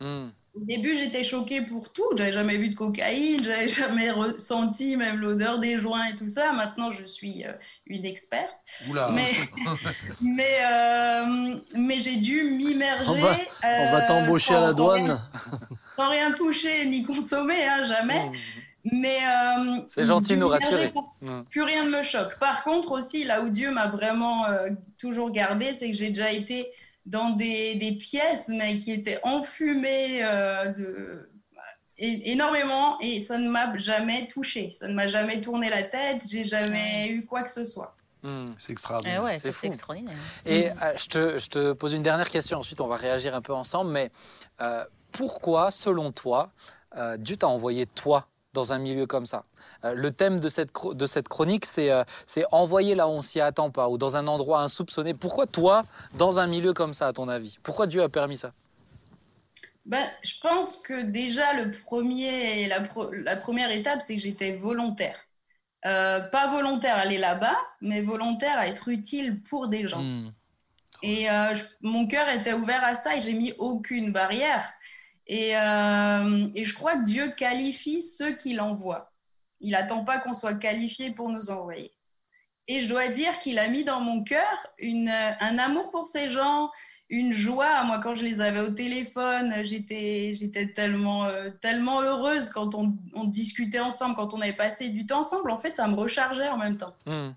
Hmm. Au début, j'étais choquée pour tout. J'avais jamais vu de cocaïne, j'avais jamais ressenti même l'odeur des joints et tout ça. Maintenant, je suis euh, une experte. Oula. Mais, mais, euh, mais j'ai dû m'immerger. On va, t'embaucher à la douane. Sans rien, toucher ni consommer, hein, jamais. Hmm. Mais euh, c'est gentil de nous rassurer. Plus rien ne me choque. Par contre aussi, là où Dieu m'a vraiment euh, toujours gardé, c'est que j'ai déjà été dans des, des, pièces, mais qui étaient enfumées euh, de énormément, et ça ne m'a jamais touché. Ça ne m'a jamais tourné la tête. J'ai jamais eu quoi que ce soit. Hmm. C'est extraordinaire. Eh c'est extraordinaire. Et je, te, je, te, pose une dernière question. Ensuite, on va réagir un peu ensemble. Mais pourquoi, selon toi, Dieu t'a envoyé toi? Dans un milieu comme ça. Euh, le thème de cette, de cette chronique, euh, c'est envoyer là où on s'y attend pas, ou dans un endroit insoupçonné. Pourquoi toi, dans un milieu comme ça, à ton avis? Pourquoi Dieu a permis ça? Ben, Je pense que déjà, le premier, la, la première étape, c'est que j'étais volontaire. Euh, pas volontaire à aller là-bas, mais volontaire à être utile pour des gens. Hmm. Et mon cœur était ouvert à ça et j'ai mis aucune barrière. Euh, et, je crois que Dieu qualifie ceux qu'il envoie. Il n'attend pas qu'on soit qualifié pour nous envoyer. Et je dois dire qu'il a mis dans mon cœur un amour pour ces gens, une joie. Moi, quand je les avais au téléphone, j'étais, j'étais tellement, euh, tellement heureuse quand on, discutait ensemble, quand on avait passé du temps ensemble. En fait, ça me rechargeait en même temps. Hmm.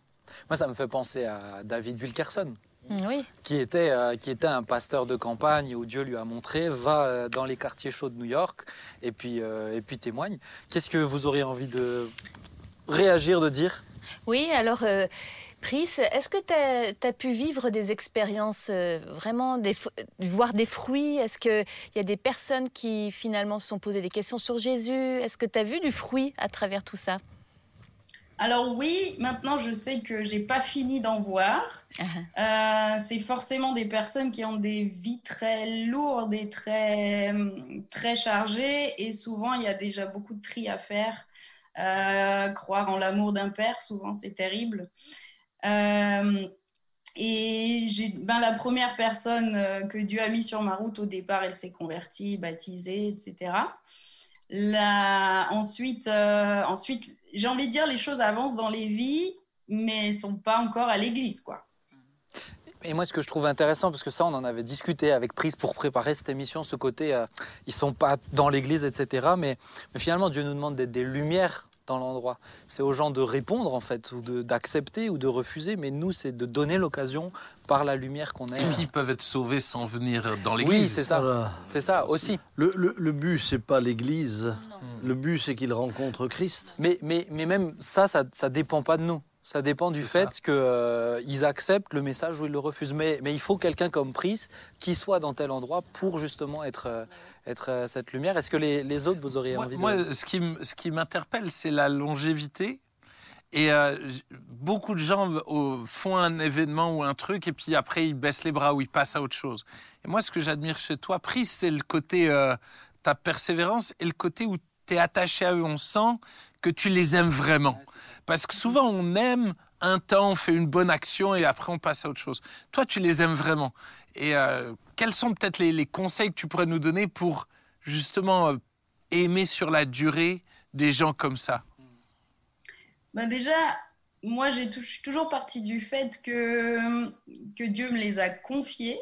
Moi, ça me fait penser à David Wilkerson. Mm, qui, était, euh, qui était un pasteur de campagne où Dieu lui a montré, va euh, dans les quartiers chauds de New York et puis, euh, et puis témoigne. Qu'est-ce que vous auriez envie de réagir, de dire? Oui, alors... Pris, est-ce que tu as, pu vivre des expériences vraiment, des, voir des fruits? Est-ce qu'il y a des personnes qui finalement se sont posées des questions sur Jésus? Est-ce que tu as vu du fruit à travers tout ça? Alors oui, maintenant je sais que j'ai pas fini d'en voir. Uh-huh. Euh, c'est forcément des personnes qui ont des vies très lourdes et très, très chargées et souvent il y a déjà beaucoup de tri à faire. Euh, croire en l'amour d'un père, souvent c'est terrible. Euh, et j'ai, ben, la première personne que Dieu a mis sur ma route au départ, elle s'est convertie, baptisée, etc. La... Ensuite, ensuite j'ai envie de dire, les choses avancent dans les vies, mais sont pas encore à l'église, quoi. Et moi, ce que je trouve intéressant, parce que ça, on en avait discuté avec Prise pour préparer cette émission, ce côté, ils euh, ils sont pas dans l'église, etc. Mais, mais, finalement, Dieu nous demande d'être des lumières dans l'endroit. C'est aux gens de répondre en fait, ou de- d'accepter ou de refuser, mais nous, c'est de donner l'occasion par la lumière qu'on Et est. puis ils peuvent être sauvés sans venir dans l'église. Oui, c'est ça. Voilà. C'est ça aussi. Le, le, le but, c'est pas l'Église. Le but, c'est qu'il rencontre Christ. Mais, mais, mais même ça, ça ne dépend pas de nous. Ça dépend du fait qu'ils acceptent le message ou ils le refusent. Mais, mais il faut quelqu'un comme Pris qui soit dans tel endroit pour justement être, euh, être euh, cette lumière. Est-ce que les, les autres, vous auriez Moi, envie de... moi, ce qui, m'interpelle, c'est la longévité. Et euh, beaucoup de gens euh, font un événement ou un truc et puis après ils baissent les bras ou ils passent à autre chose. Et moi, ce que j'admire chez toi, Pris, c'est le côté euh, ta persévérance et le côté où tu es attaché à eux. On sent que tu les aimes vraiment. Parce que souvent, on aime un temps, on fait une bonne action et après on passe à autre chose. Toi, tu les aimes vraiment. Et euh, quels sont peut-être les, les conseils que tu pourrais nous donner pour justement euh, aimer sur la durée des gens comme ça? Bah déjà, moi, j'ai tou- je suis toujours partie du fait que, que Dieu me les a confiés.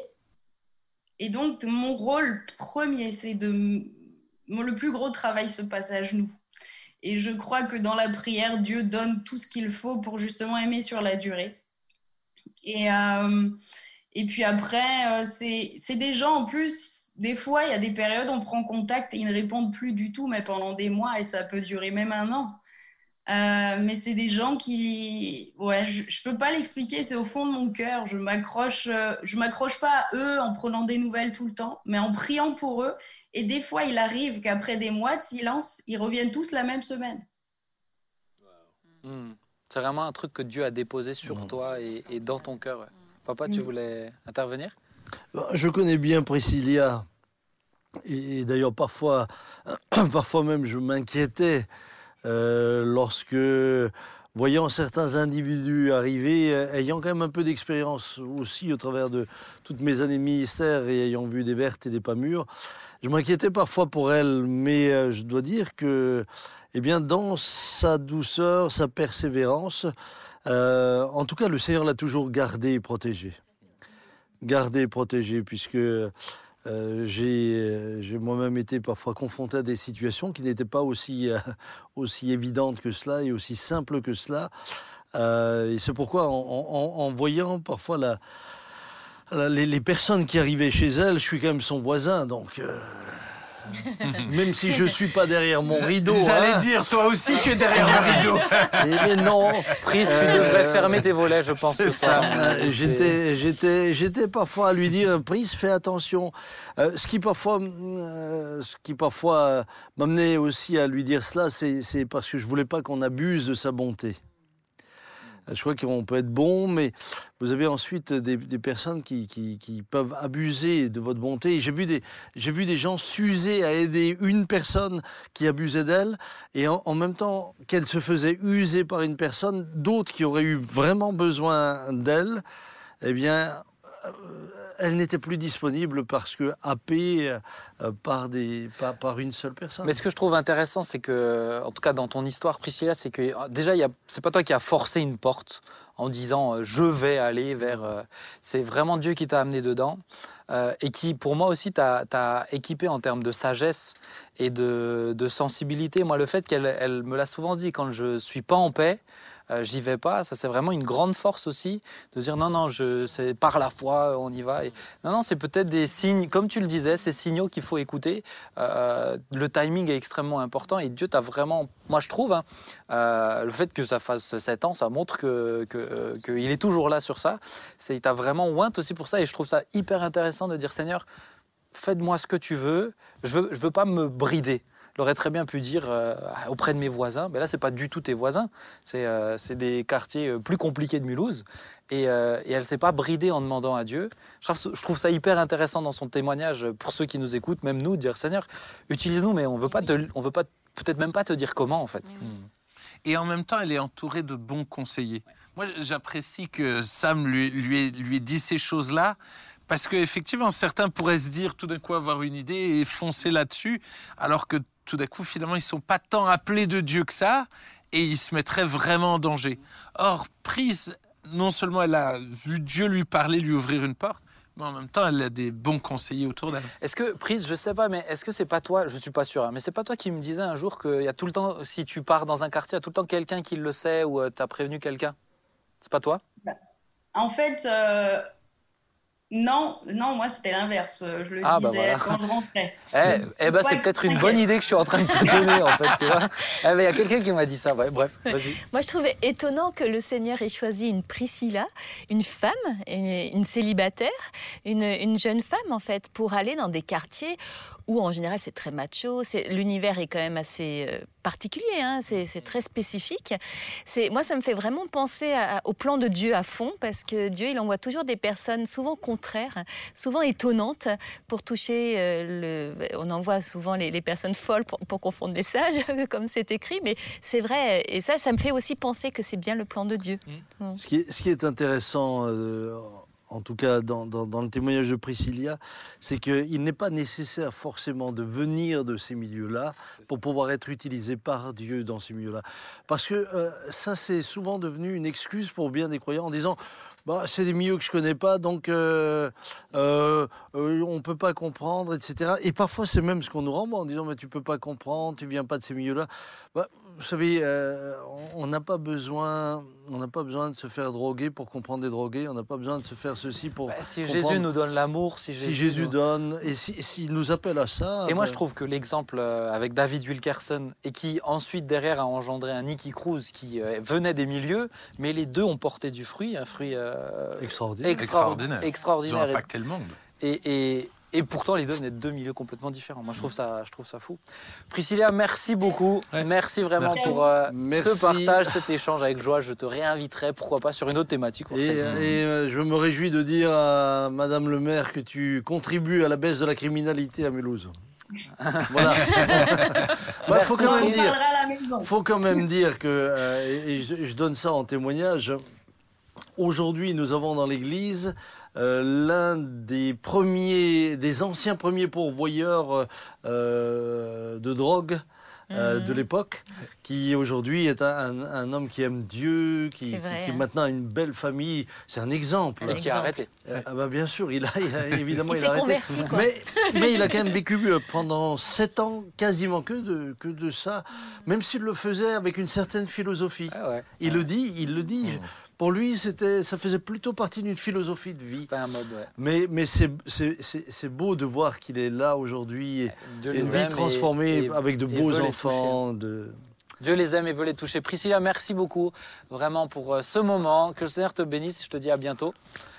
Et donc, mon rôle premier, c'est de. mon- Le plus gros travail se passe à genoux. Et je crois que dans la prière, Dieu donne tout ce qu'il faut pour justement aimer sur la durée. Et, euh, et puis après, euh, c'est des gens en plus. Des fois, il y a des périodes, on prend contact et ils ne répondent plus du tout, mais pendant des mois, et ça peut durer même un an. Euh, mais c'est des gens qui, ouais, je, je peux pas l'expliquer, c'est au fond de mon cœur. Je m'accroche, je m'accroche pas à eux en prenant des nouvelles tout le temps, mais en priant pour eux. Et des fois, il arrive qu'après des mois de silence, ils reviennent tous la même semaine. Hmm. C'est vraiment un truc que Dieu a déposé sur toi et, et dans ton cœur. Papa, tu Mm. voulais intervenir? Je connais bien Priscilla. Et d'ailleurs, parfois, parfois même, je m'inquiétais euh, lorsque, voyant certains individus arriver, euh, ayant quand même un peu d'expérience aussi au travers de toutes mes années de ministère et ayant vu des vertes et des pas mûres, je m'inquiétais parfois pour elle. Mais euh, je dois dire que, eh bien, dans sa douceur, sa persévérance, euh, en tout cas, le Seigneur l'a toujours gardée et protégée garder et protéger, puisque euh, j'ai euh, moi-même été parfois confronté à des situations qui n'étaient pas aussi, aussi évidentes que cela et aussi simples que cela. Et c'est pourquoi, en, voyant parfois la- les, les personnes qui arrivaient chez elle, je suis quand même son voisin, donc. euh, même si je suis pas derrière mon rideau. J'allais hein. dire, toi aussi tu es derrière le rideau. Eh bien non. Pris, tu Euh, devrais fermer tes volets, je pense. c'est ce ça. Euh, J'étais, j'étais, j'étais parfois à lui dire, Prise, fais attention. Euh, ce qui parfois, euh, ce qui parfois m'amenait aussi à lui dire cela, c'est, c'est parce que je voulais pas qu'on abuse de sa bonté. Je crois qu'on peut être bon, mais vous avez ensuite des, personnes qui, peuvent abuser de votre bonté. J'ai vu des, vu des gens s'user à aider une personne qui abusait d'elle, et en, même temps qu'elle se faisait user par une personne, d'autres qui auraient eu vraiment besoin d'elle, eh bien, elle n'était plus disponible parce que happée euh, par, des, par, par une seule personne. Mais ce que je trouve intéressant, c'est que, en tout cas dans ton histoire, Priscilla, c'est que euh, déjà, c'est pas toi qui as forcé une porte en disant euh, je vais aller vers. euh, c'est vraiment Dieu qui t'a amené dedans euh, et qui, pour moi aussi, t'a équipé en termes de sagesse et de, sensibilité. Moi, le fait qu'elle elle me l'a souvent dit, quand je suis pas en paix, euh, j'y vais pas. Ça, c'est vraiment une grande force aussi de dire non, non, je, c'est par la foi, on y va. Et, non, non, c'est peut-être des signes, comme tu le disais, ces signaux qu'il faut écouter. Euh, le timing est extrêmement important et Dieu t'a vraiment, moi je trouve, hein, euh, le fait que ça fasse 7 ans, ça montre que, que, euh, qu'il est toujours là sur ça. C'est, il t'a vraiment oint aussi pour ça et je trouve ça hyper intéressant de dire Seigneur, faites-moi ce que tu veux, je veux, je veux pas me brider. J'aurais très bien pu dire euh, auprès de mes voisins, mais là c'est pas du tout tes voisins, c'est euh, c'est des quartiers euh, plus compliqués de Mulhouse, et, euh, et elle s'est pas bridée en demandant à Dieu. Je trouve, je trouve ça hyper intéressant dans son témoignage pour ceux qui nous écoutent, même nous, de dire Seigneur, utilise-nous, mais on veut pas te, on veut pas peut-être même pas te dire comment en fait. Et en même temps, elle est entourée de bons conseillers. Moi, j'apprécie que Sam lui, lui, ait, lui ait dit ces choses-là. Parce qu'effectivement, certains pourraient se dire tout d'un coup avoir une idée et foncer là-dessus, alors que tout d'un coup, finalement, ils sont pas tant appelés de Dieu que ça, et ils se mettraient vraiment en danger. Or, prise, non seulement elle a vu Dieu lui parler, lui ouvrir une porte, Mais en même temps, elle a des bons conseillers autour d'elle. Est-ce que, Prise, je sais pas, mais est-ce que c'est pas toi, je suis pas sûr, hein, mais c'est pas toi qui me disais un jour qu'il y a tout le temps, si tu pars dans un quartier, il y a tout le temps quelqu'un qui le sait ou tu as prévenu quelqu'un? C'est pas toi? En fait, euh, non, non, moi c'était l'inverse. Je le Ah, bah disais voilà. quand je rentrais. Eh, eh ben, c'est peut-être une bonne idée que je suis en train de te donner, en fait, tu vois. Eh ben, il y a quelqu'un qui m'a dit ça, ouais, bref, vas-y. Moi, je trouvais étonnant que le Seigneur ait choisi une Priscilla, une femme, une, une célibataire, une, une jeune femme, en fait, pour aller dans des quartiers où, en général, c'est très macho. c'est- L'univers est quand même assez euh, particulier, hein, c'est c'est très spécifique. C'est- Moi, ça me fait vraiment penser à- au plan de Dieu à fond, parce que Dieu, il envoie toujours des personnes souvent contraires, souvent étonnantes, pour toucher euh, le. On envoie souvent les, les personnes folles pour, pour confondre les sages, comme c'est écrit, mais c'est vrai. Et ça, ça me fait aussi penser que c'est bien le plan de Dieu. Ce qui est, ce qui est intéressant, euh, en tout cas dans, dans- dans le témoignage de Priscilla, c'est qu'il n'est pas nécessaire forcément de venir de ces milieux-là pour pouvoir être utilisé par Dieu dans ces milieux-là. Parce que euh, ça, c'est souvent devenu une excuse pour bien des croyants en disant... Bah, c'est des milieux que je connais pas, donc euh, euh, euh, on peut pas comprendre, etc. Et parfois, c'est même ce qu'on nous renvoie en disant mais tu peux pas comprendre, tu viens pas de ces milieux-là. Bah, vous savez, euh, on- n'a pas besoin, on n'a pas besoin de se faire droguer pour comprendre des drogués. On n'a pas besoin de se faire ceci pour. Bah, si comprendre- Jésus nous donne l'amour, si Jésus, si Jésus nous- donne et si- s'il nous appelle à ça. Et moi, ben, je trouve que l'exemple euh, avec David Wilkerson, et qui ensuite derrière a engendré un Nicky Cruz qui euh, venait des milieux, mais les deux ont porté du fruit, un fruit euh, extraordinaire. extra- Extraordinaire. Ils ont extraordinaire. impacté le monde. Et, et- et pourtant, les deux venaient de deux milieux complètement différents. Moi, je trouve ça, je trouve ça fou. Priscilla, merci beaucoup. Ouais. Merci vraiment Merci. pour euh, Merci. ce partage, cet échange avec joie. Je te réinviterai, pourquoi pas, sur une autre thématique. Et, celle-ci. et, euh, je me réjouis de dire à Madame le maire que tu contribues à la baisse de la criminalité à Mulhouse. voilà. Il faut quand même dire. faut quand même dire que, euh, et je, je donne ça en témoignage, aujourd'hui nous avons dans l'Église euh, l'un des premiers, des anciens premiers pourvoyeurs euh, de drogue. euh, Mhm. de l'époque, qui aujourd'hui est un, un- un homme qui aime Dieu, qui, C'est vrai, qui- qui hein. maintenant a une belle famille. C'est un exemple. Et qui a arrêté. Euh, ah bah bien sûr, il a, il a- évidemment Il a arrêté. converti, quoi. Mais, mais il a quand même vécu euh, pendant sept ans quasiment que de, que de ça, même s'il le faisait avec une certaine philosophie. Ah ouais. Il le dit, il le dit. Pour lui, c'était, ça faisait plutôt partie d'une philosophie de vie. C'était un mode, ouais. Mais, mais c'est, c'est, c'est- c'est beau de voir qu'il est là aujourd'hui, une les vie et- transformée et- avec de beaux enfants. De... Dieu les aime et veut les toucher. Priscilla, merci beaucoup vraiment pour euh, ce moment. Que le Seigneur te bénisse. Je te dis à bientôt.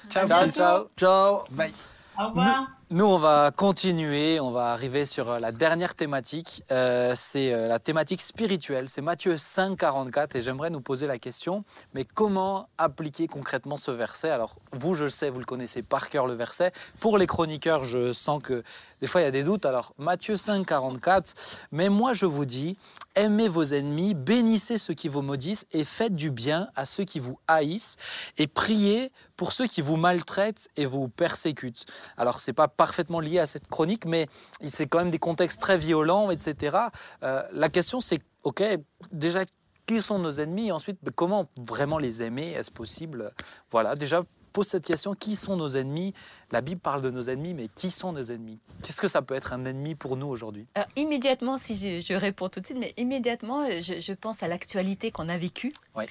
Ciao, ciao. Ciao Bye. Au revoir. Nous, on va continuer, on va arriver sur euh, la dernière thématique. Euh, c'est euh, la thématique spirituelle. C'est Matthieu 5, 44 et j'aimerais nous poser la question, mais comment appliquer concrètement ce verset? Alors, vous, je le sais, vous le connaissez par cœur le verset. Pour les chroniqueurs, je sens que des fois, il y a des doutes. Alors, Matthieu 5, 44, mais moi, je vous dis, aimez vos ennemis, bénissez ceux qui vous maudissent et faites du bien à ceux qui vous haïssent et priez pour ceux qui vous maltraitent et vous persécutent. Alors, c'est pas parfaitement lié à cette chronique, mais c'est quand même des contextes très violents, etc. Euh, la question, c'est, ok, déjà, qui sont nos ennemis? Et ensuite, ben, comment vraiment les aimer? Est-ce possible? Voilà, déjà, pose cette question, qui sont nos ennemis? La Bible parle de nos ennemis, mais qui sont nos ennemis? Qu'est-ce que ça peut être un ennemi pour nous aujourd'hui? Immédiatement, si je, je réponds tout de suite, mais immédiatement, euh, je, je pense à l'actualité qu'on a vécue. Ouais.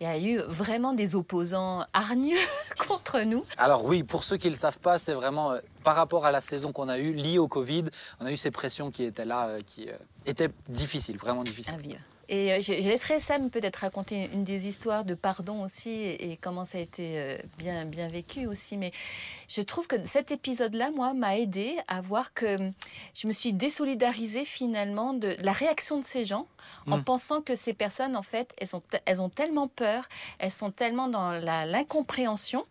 Il y a eu vraiment des opposants hargneux contre nous. Alors oui, pour ceux qui ne le savent pas, c'est vraiment euh, par rapport à la saison qu'on a eue, liée au Covid, on a eu ces pressions qui étaient là, euh, qui euh, étaient difficiles, vraiment difficiles. à vivre. Et euh, je, je laisserai Sam peut-être raconter une des histoires de pardon aussi et, et comment ça a été euh, bien, bien vécu aussi. Mais je trouve que cet épisode-là, moi, m'a aidé à voir que hum, je me suis désolidarisée finalement de la réaction de ces gens en Mm. pensant que ces personnes, en fait, elles, sont, elles ont tellement peur, elles sont tellement dans l'incompréhension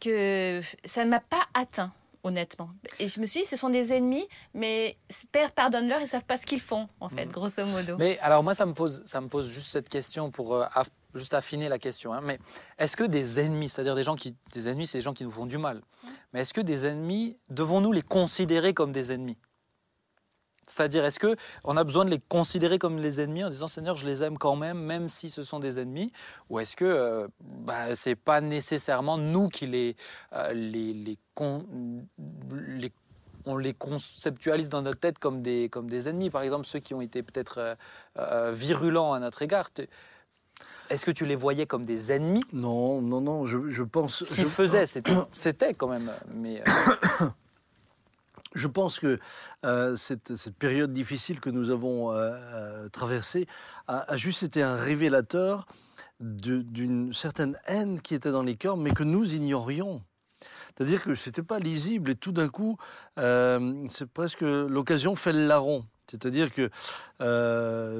que ça ne m'a pas atteint. Honnêtement. Et je me suis dit, ce sont des ennemis, mais pardonne-leur, ils ne savent pas ce qu'ils font, en fait, Mm. grosso modo. Mais alors moi, ça me pose, ça me pose juste cette question pour euh, aff- juste affiner la question. hein. Mais est-ce que des ennemis, c'est-à-dire des gens qui, des ennemis, c'est des gens qui nous font du mal. Mais est-ce que des ennemis, devons-nous les considérer comme des ennemis? C'est-à-dire, est-ce que on a besoin de les considérer comme les ennemis en disant Seigneur, je les aime quand même, même si ce sont des ennemis, ou est-ce que euh, bah, c'est pas nécessairement nous qui les euh, les, les, con- les- on les conceptualise dans notre tête comme des comme des ennemis? Par exemple, ceux qui ont été peut-être euh, euh, virulents à notre égard. Est-ce que tu les voyais comme des ennemis? Non, non, non, je, je pense. Ce qu'ils je- faisaient, c'était c'était quand même. Mais euh, Je pense que euh, cette, période difficile que nous avons euh, euh, traversée a, juste été un révélateur d'une certaine haine qui était dans les cœurs, mais que nous ignorions. C'est-à-dire que ce n'était pas lisible et tout d'un coup, c'est presque l'occasion fait le larron. C'est-à-dire que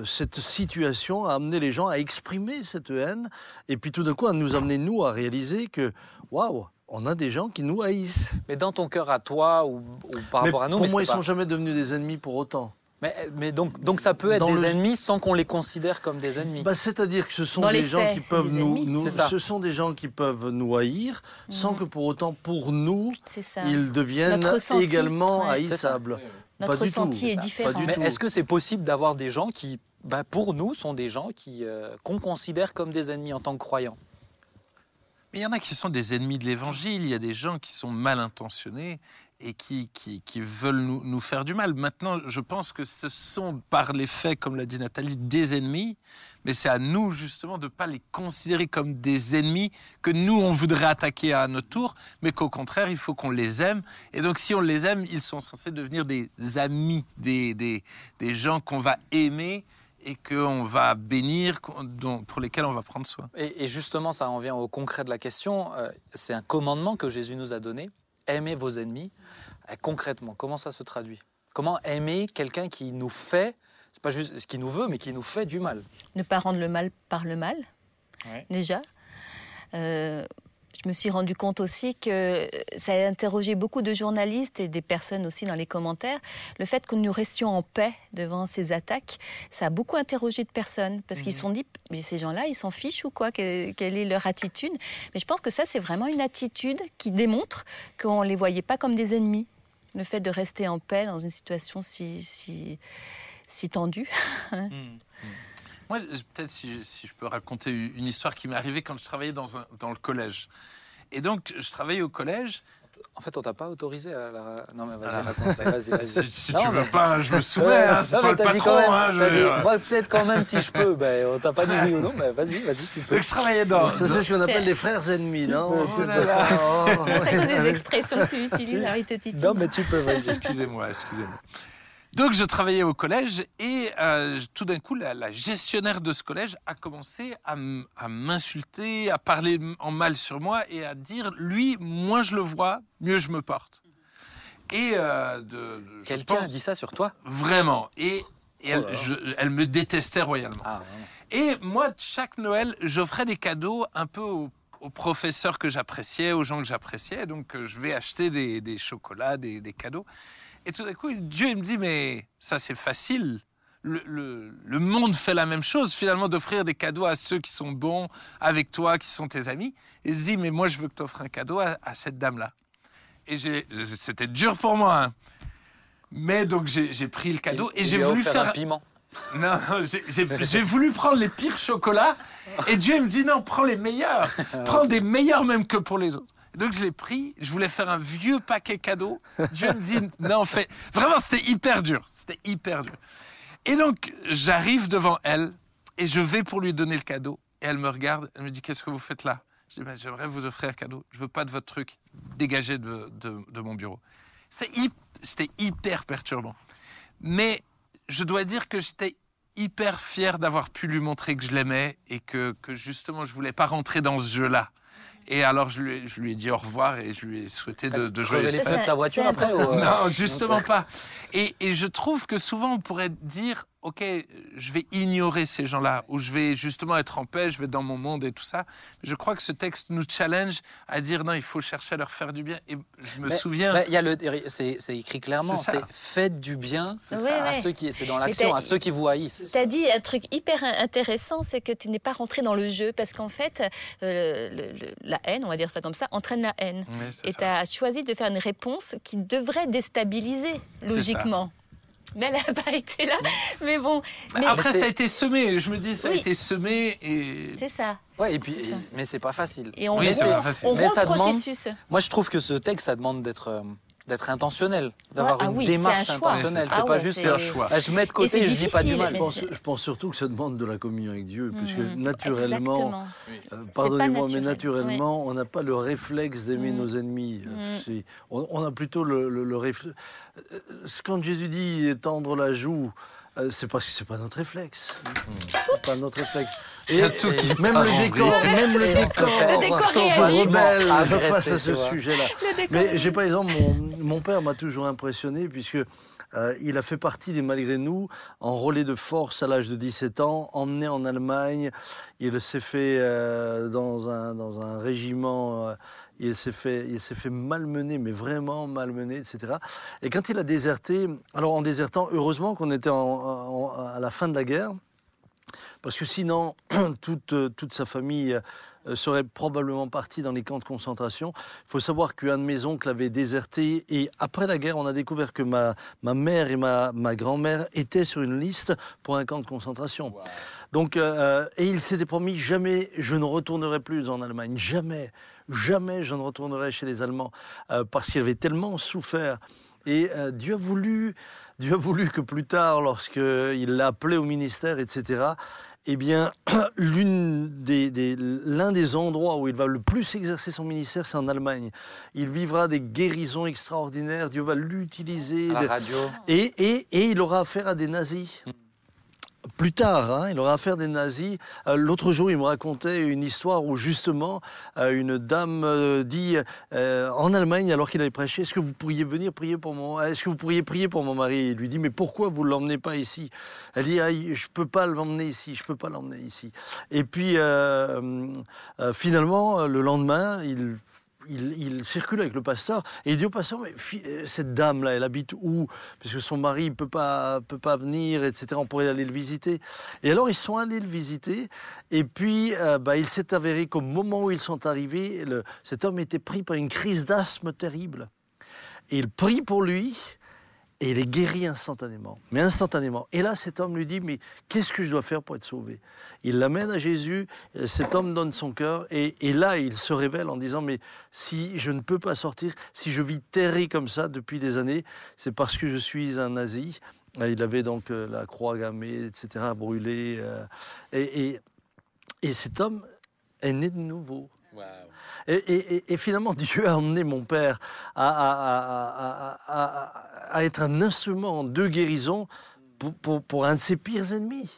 cette situation a amené les gens à exprimer cette haine et puis tout d'un coup à nous amener, nous, à réaliser que, waouh, on a des gens qui nous haïssent. mais dans ton cœur à toi ou, ou par Mais rapport à nous. pour mais moi, ils c'était sont jamais devenus des ennemis pour autant. Mais, mais donc, donc ça peut être Dans des le- ennemis sans qu'on les considère comme des ennemis. Bah, C'est-à-dire que ce sont Dans des gens faits, qui peuvent des nous, ennemis. nous- C'est ça. ce sont des gens qui peuvent nous haïr sans Mhm. que pour autant pour nous ils deviennent ressenti, également ouais. haïssables. Notre Pas du tout. est Pas différent. du mais tout. est-ce que c'est possible d'avoir des gens qui, bah, pour nous, sont des gens qui euh, qu'on considère comme des ennemis en tant que croyants? Il y en a qui sont des ennemis de l'évangile, il y a des gens qui sont mal intentionnés et qui, qui, qui veulent nous, nous faire du mal. Maintenant, je pense que ce sont par les faits, comme l'a dit Nathalie, des ennemis, mais c'est à nous justement de ne pas les considérer comme des ennemis que nous, on voudrait attaquer à notre tour, mais qu'au contraire, il faut qu'on les aime. Et donc, si on les aime, ils sont censés devenir des amis, des, des, des gens qu'on va aimer et qu'on va bénir, pour lesquels on va prendre soin. et, et justement, ça en vient au concret de la question. euh, c'est un commandement que Jésus nous a donné. Aimez vos ennemis. Euh, concrètement, comment ça se traduit? Comment aimer quelqu'un qui nous fait, c'est pas juste ce qu'il nous veut, mais qui nous fait du mal? Ne pas rendre le mal par le mal, Ouais. déjà. Euh, je me suis rendu compte aussi que ça a interrogé beaucoup de journalistes et des personnes aussi dans les commentaires. Le fait que nous restions en paix devant ces attaques, ça a beaucoup interrogé de personnes parce qu'ils se sont dit, mais ces gens-là, ils s'en fichent ou quoi? Que- Quelle est leur attitude Mais je pense que ça, c'est vraiment une attitude qui démontre qu'on ne les voyait pas comme des ennemis. Le fait de rester en paix dans une situation si, si, si tendue. Moi, peut-être si, si je peux raconter une histoire qui m'est arrivée quand je travaillais dans, un- dans le collège. Et donc, je travaillais au collège. En fait, on t'a pas autorisé à la. Non, mais vas-y, Ah. raconte. Vas-y, vas-y. Si, si Non, tu mais- veux pas, je me soumets. Ouais, hein, c'est non, toi mais le patron. même, hein, je dit, dire. Moi, peut-être quand même si je peux. Ben, on t'a pas dit oui ou non, ben vas-y, vas-y, tu peux. Donc, je travaillais dans. Ça, c'est ce qu'on appelle les frères ennemis, non. Oh, C'est à cause des expressions que tu utilises, titiller. Non, mais tu peux, vas-y. Excusez-moi, excusez-moi. Donc, je travaillais au collège et euh, tout d'un coup, la, la gestionnaire de ce collège a commencé à, m'insulter, à parler en mal sur moi et à dire lui, moins je le vois, mieux je me porte. Et euh, de, Quelqu'un a dit ça sur toi? Vraiment. Et, Oh je- elle me détestait royalement. Ah. Et moi, chaque Noël, j'offrais des cadeaux un peu aux, aux professeurs que j'appréciais, aux gens que j'appréciais. Donc, euh, je vais acheter des, des chocolats, des, des cadeaux. Et tout d'un coup, Dieu il me dit, mais ça, c'est facile. Le, le- le monde fait la même chose, finalement, d'offrir des cadeaux à ceux qui sont bons avec toi, qui sont tes amis. Et il se dit, mais moi, je veux que tu offres un cadeau à, à cette dame-là. Et c'était dur pour moi. hein. Mais donc, j'ai pris le cadeau et j'ai voulu faire un piment. non, j'ai- voulu prendre les pires chocolats et Dieu me dit non, prends les meilleurs. Prends des meilleurs même que pour les autres. Donc je l'ai pris, je voulais faire un vieux paquet cadeau. Dieu me dit non, fais. Vraiment, c'était hyper dur. C'était hyper dur. Et donc j'arrive devant elle et je vais pour lui donner le cadeau. Et elle me regarde, elle me dit qu'est-ce que vous faites là? Je dis Ben, j'aimerais vous offrir un cadeau. Je veux pas de votre truc. Dégagez de, de- mon bureau. C'était hyper perturbant. Mais je dois dire que j'étais hyper fier d'avoir pu lui montrer que je l'aimais et que, que justement je voulais pas rentrer dans ce jeu-là. Et alors je lui, ai, je lui ai dit au revoir et je lui ai souhaité de, de de c'est- sa voiture après ou, euh, Non, justement pas. Et, et je trouve que souvent on pourrait dire, ok, je vais ignorer ces gens-là, ou je vais justement être en paix, je vais dans mon monde et tout ça. Mais je crois que ce texte nous challenge à dire non, il faut chercher à leur faire du bien. Et je me Mais- souviens. il y a le, c'est c'est écrit clairement. C'est faites du bien C'est à ouais. ceux qui, c'est dans l'action, à ceux qui vous haïssent. Tu as dit un truc hyper in- intéressant, c'est que tu n'es pas rentré dans le jeu, parce qu'en fait, euh, le- le- la haine, on va dire ça comme ça, entraîne la haine. Et tu as choisi de faire une réponse qui devrait déstabiliser, ça. logiquement. Mais elle n'a pas été là. Mais bon. Mais mais après, ça a été semé. Je me dis, ça a été semé et. c'est ça. Ouais, et puis, mais c'est pas facile. Et on Oui, c'est rompt, pas facile. on Mais rompt ça demande- processus. Moi, je trouve que ce texte, ça demande d'être euh, d'être intentionnel, d'avoir ah une oui, démarche un intentionnelle. C'est Ah pas ouais, juste C'est un choix. ah, je mets de côté et je dis pas du mal. Je pense, c'est- je pense surtout que ça demande de la communion avec Dieu, puisque Mhm. naturellement, euh, pardonnez-moi, mais naturel, naturellement, on n'a pas le réflexe d'aimer Mhm. nos ennemis. Euh, c'est- On, on a plutôt le, le, le réflexe. euh, Quand Jésus dit tendre la joue, euh, c'est parce que c'est pas notre réflexe. C'est pas notre réflexe. Y a tout qui même le décor, même le Et décor, Le rebelle. Agressé, face à ce sujet-là. Mais j'ai par exemple, mon, mon père m'a toujours impressionné puisque euh, il a fait partie des malgré nous, enrôlé de force à l'âge de 17 ans, emmené en Allemagne. Il s'est fait euh, dans, un, dans un régiment, euh, il s'est fait, malmener, mais vraiment malmener, etc. Et quand il a déserté, alors en désertant, heureusement qu'on était à la fin de la guerre, parce que sinon, toute, toute sa famille serait probablement partie dans les camps de concentration. Il faut savoir qu'un de mes oncles avait déserté et après la guerre, on a découvert que ma, ma mère et ma, ma grand-mère étaient sur une liste pour un camp de concentration. Donc, euh, et il s'était promis jamais je ne retournerai plus en Allemagne, jamais, jamais je ne retournerai chez les Allemands euh, parce qu'il avait tellement souffert. Et euh, Dieu a voulu, Dieu a voulu que plus tard, lorsqu'il l'a appelé au ministère, etc., eh bien, l'une des, des- l'un des endroits où il va le plus exercer son ministère, c'est en Allemagne. Il vivra des guérisons extraordinaires. Dieu va l'utiliser. À la radio. et, et, et il aura affaire à des nazis. Plus tard, hein, il aura affaire des nazis. Euh, L'autre jour, il me racontait une histoire où justement euh, une dame euh, dit en Allemagne, alors qu'il avait prêché, est-ce que vous pourriez venir prier pour mon, est-ce que vous pourriez prier pour mon mari? Il lui dit, mais pourquoi vous l'emmenez pas ici? Elle dit, ah, je peux pas l'emmener ici, je peux pas l'emmener ici. Et puis finalement, le lendemain, il il, circule avec le pasteur et il dit au pasteur mais euh, cette dame là elle habite où? Parce que son mari peut pas peut pas venir etc on pourrait aller le visiter. Et alors ils sont allés le visiter et puis euh, bah, il s'est avéré qu'au moment où ils sont arrivés cet homme était pris par une crise d'asthme terrible. Et il prie pour lui et il est guéri instantanément. Mais instantanément. Et là, cet homme lui dit, mais qu'est-ce que je dois faire pour être sauvé? Il l'amène à Jésus, euh, cet homme donne son cœur, et, là, il se révèle en disant, mais si je ne peux pas sortir, si je vis terré comme ça depuis des années, c'est parce que je suis un nazi. Euh, Il avait donc euh, la croix gammée, etc., brûlée. et cet homme est né de nouveau. Et, et- et- et finalement, Dieu a emmené mon père à, à- à- à- à- à être un instrument de guérison pour, pour- pour un de ses pires ennemis.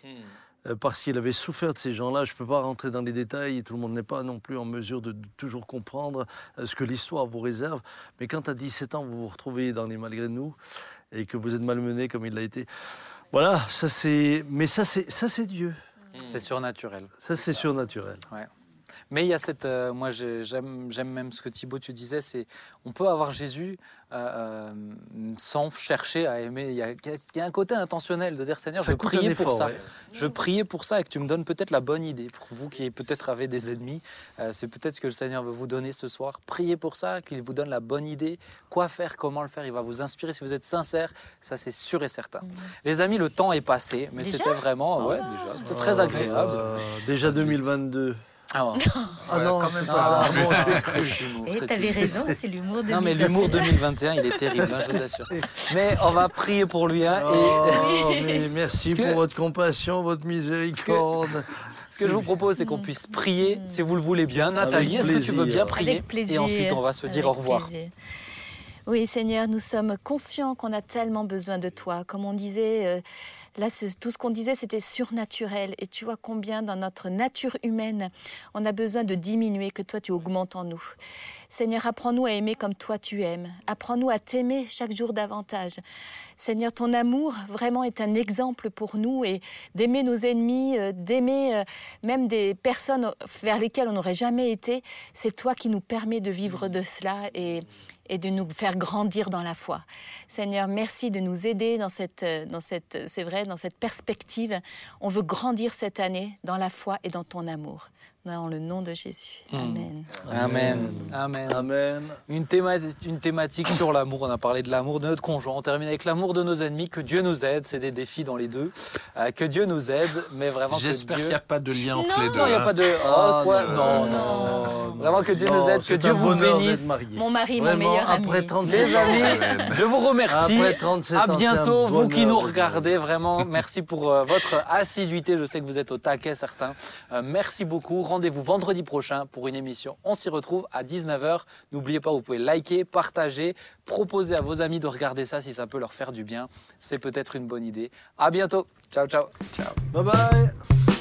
Euh, Parce qu'il avait souffert de ces gens-là. Je ne peux pas rentrer dans les détails. Tout le monde n'est pas non plus en mesure de, toujours comprendre euh, ce que l'histoire vous réserve. Mais quand à 17 ans, vous vous retrouvez dans les malgré nous et que vous êtes malmené comme il l'a été. Voilà, ça c'est. Mais ça c'est ça c'est Dieu. C'est surnaturel. Ça c'est surnaturel. Mais il y a cette. euh, moi, j'ai- j'aime même ce que Thibaut, tu disais c'est on peut avoir Jésus euh, euh, sans chercher à aimer. Il y, a, il y a un côté intentionnel de dire Seigneur, je Ça un prier pour effort, ça. ouais. Je prier pour ça et que tu me donnes peut-être la bonne idée. Pour vous qui peut-être avez des ennemis, euh, c'est peut-être ce que le Seigneur veut vous donner ce soir. Priez pour ça, qu'il vous donne la bonne idée. Quoi faire, comment le faire. Il va vous inspirer si vous êtes sincère. Ça, c'est sûr et certain. Les amis, le temps est passé, mais c'était vraiment. Ouais, déjà, c'était très Oh, agréable. euh, déjà 2022. Ah, ouais. Ah non, quand même Non, pas. ah, bon, Et t'avais raison, c'est l'humour de Non, mais l'humour 2021, il est terrible, hein, je vous assure. Mais on va prier pour lui. Hein, et Oh, mais merci que- pour votre compassion, votre miséricorde. ce que je vous propose, c'est qu'on puisse prier, si vous le voulez bien. Nathalie, est-ce que tu veux bien prier Avec plaisir. Et ensuite, on va se dire au revoir. plaisir. Oui, Seigneur, nous sommes conscients qu'on a tellement besoin de toi. Comme on disait, euh, là, tout ce qu'on disait, c'était surnaturel. Et tu vois combien dans notre nature humaine, on a besoin de diminuer, que toi, tu augmentes en nous. Seigneur, apprends-nous à aimer comme toi tu aimes. Apprends-nous à t'aimer chaque jour davantage. Seigneur, ton amour vraiment est un exemple pour nous et d'aimer nos ennemis, euh, d'aimer euh, même des personnes vers lesquelles on n'aurait jamais été. C'est toi qui nous permet de vivre de cela et, et de nous faire grandir dans la foi. Seigneur, merci de nous aider dans cette, euh, dans cette, c'est vrai, dans cette perspective. On veut grandir cette année dans la foi et dans ton amour. Dans le nom de Jésus. Mm. Amen. Amen. Amen. Amen. Une, théma- une thématique sur l'amour. On a parlé de l'amour de notre conjoint. On termine avec l'amour de nos ennemis. Que Dieu nous aide. C'est des défis dans les deux. Euh, que Dieu nous aide. Mais vraiment que J'espère qu'il Dieu... n'y a pas de lien entre Non. les deux. Non, il n'y a hein. pas de... Oh, Ah, quoi? non. Non, non. non. Vraiment que Dieu Non, nous aide, que Dieu vous bénisse. Mon mari, mon Vraiment, meilleur ami. après 37 Les amis, je vous remercie. Après 37 À ans, bientôt, vous qui nous de- regardez. Vraiment, merci pour euh, votre assiduité. Je sais que vous êtes au taquet, certains. Euh, merci beaucoup. Rendez-vous vendredi prochain pour une émission. On s'y retrouve à 19h. N'oubliez pas, vous pouvez liker, partager, proposer à vos amis de regarder ça si ça peut leur faire du bien. C'est peut-être une bonne idée. À bientôt. Ciao, ciao. Bye bye.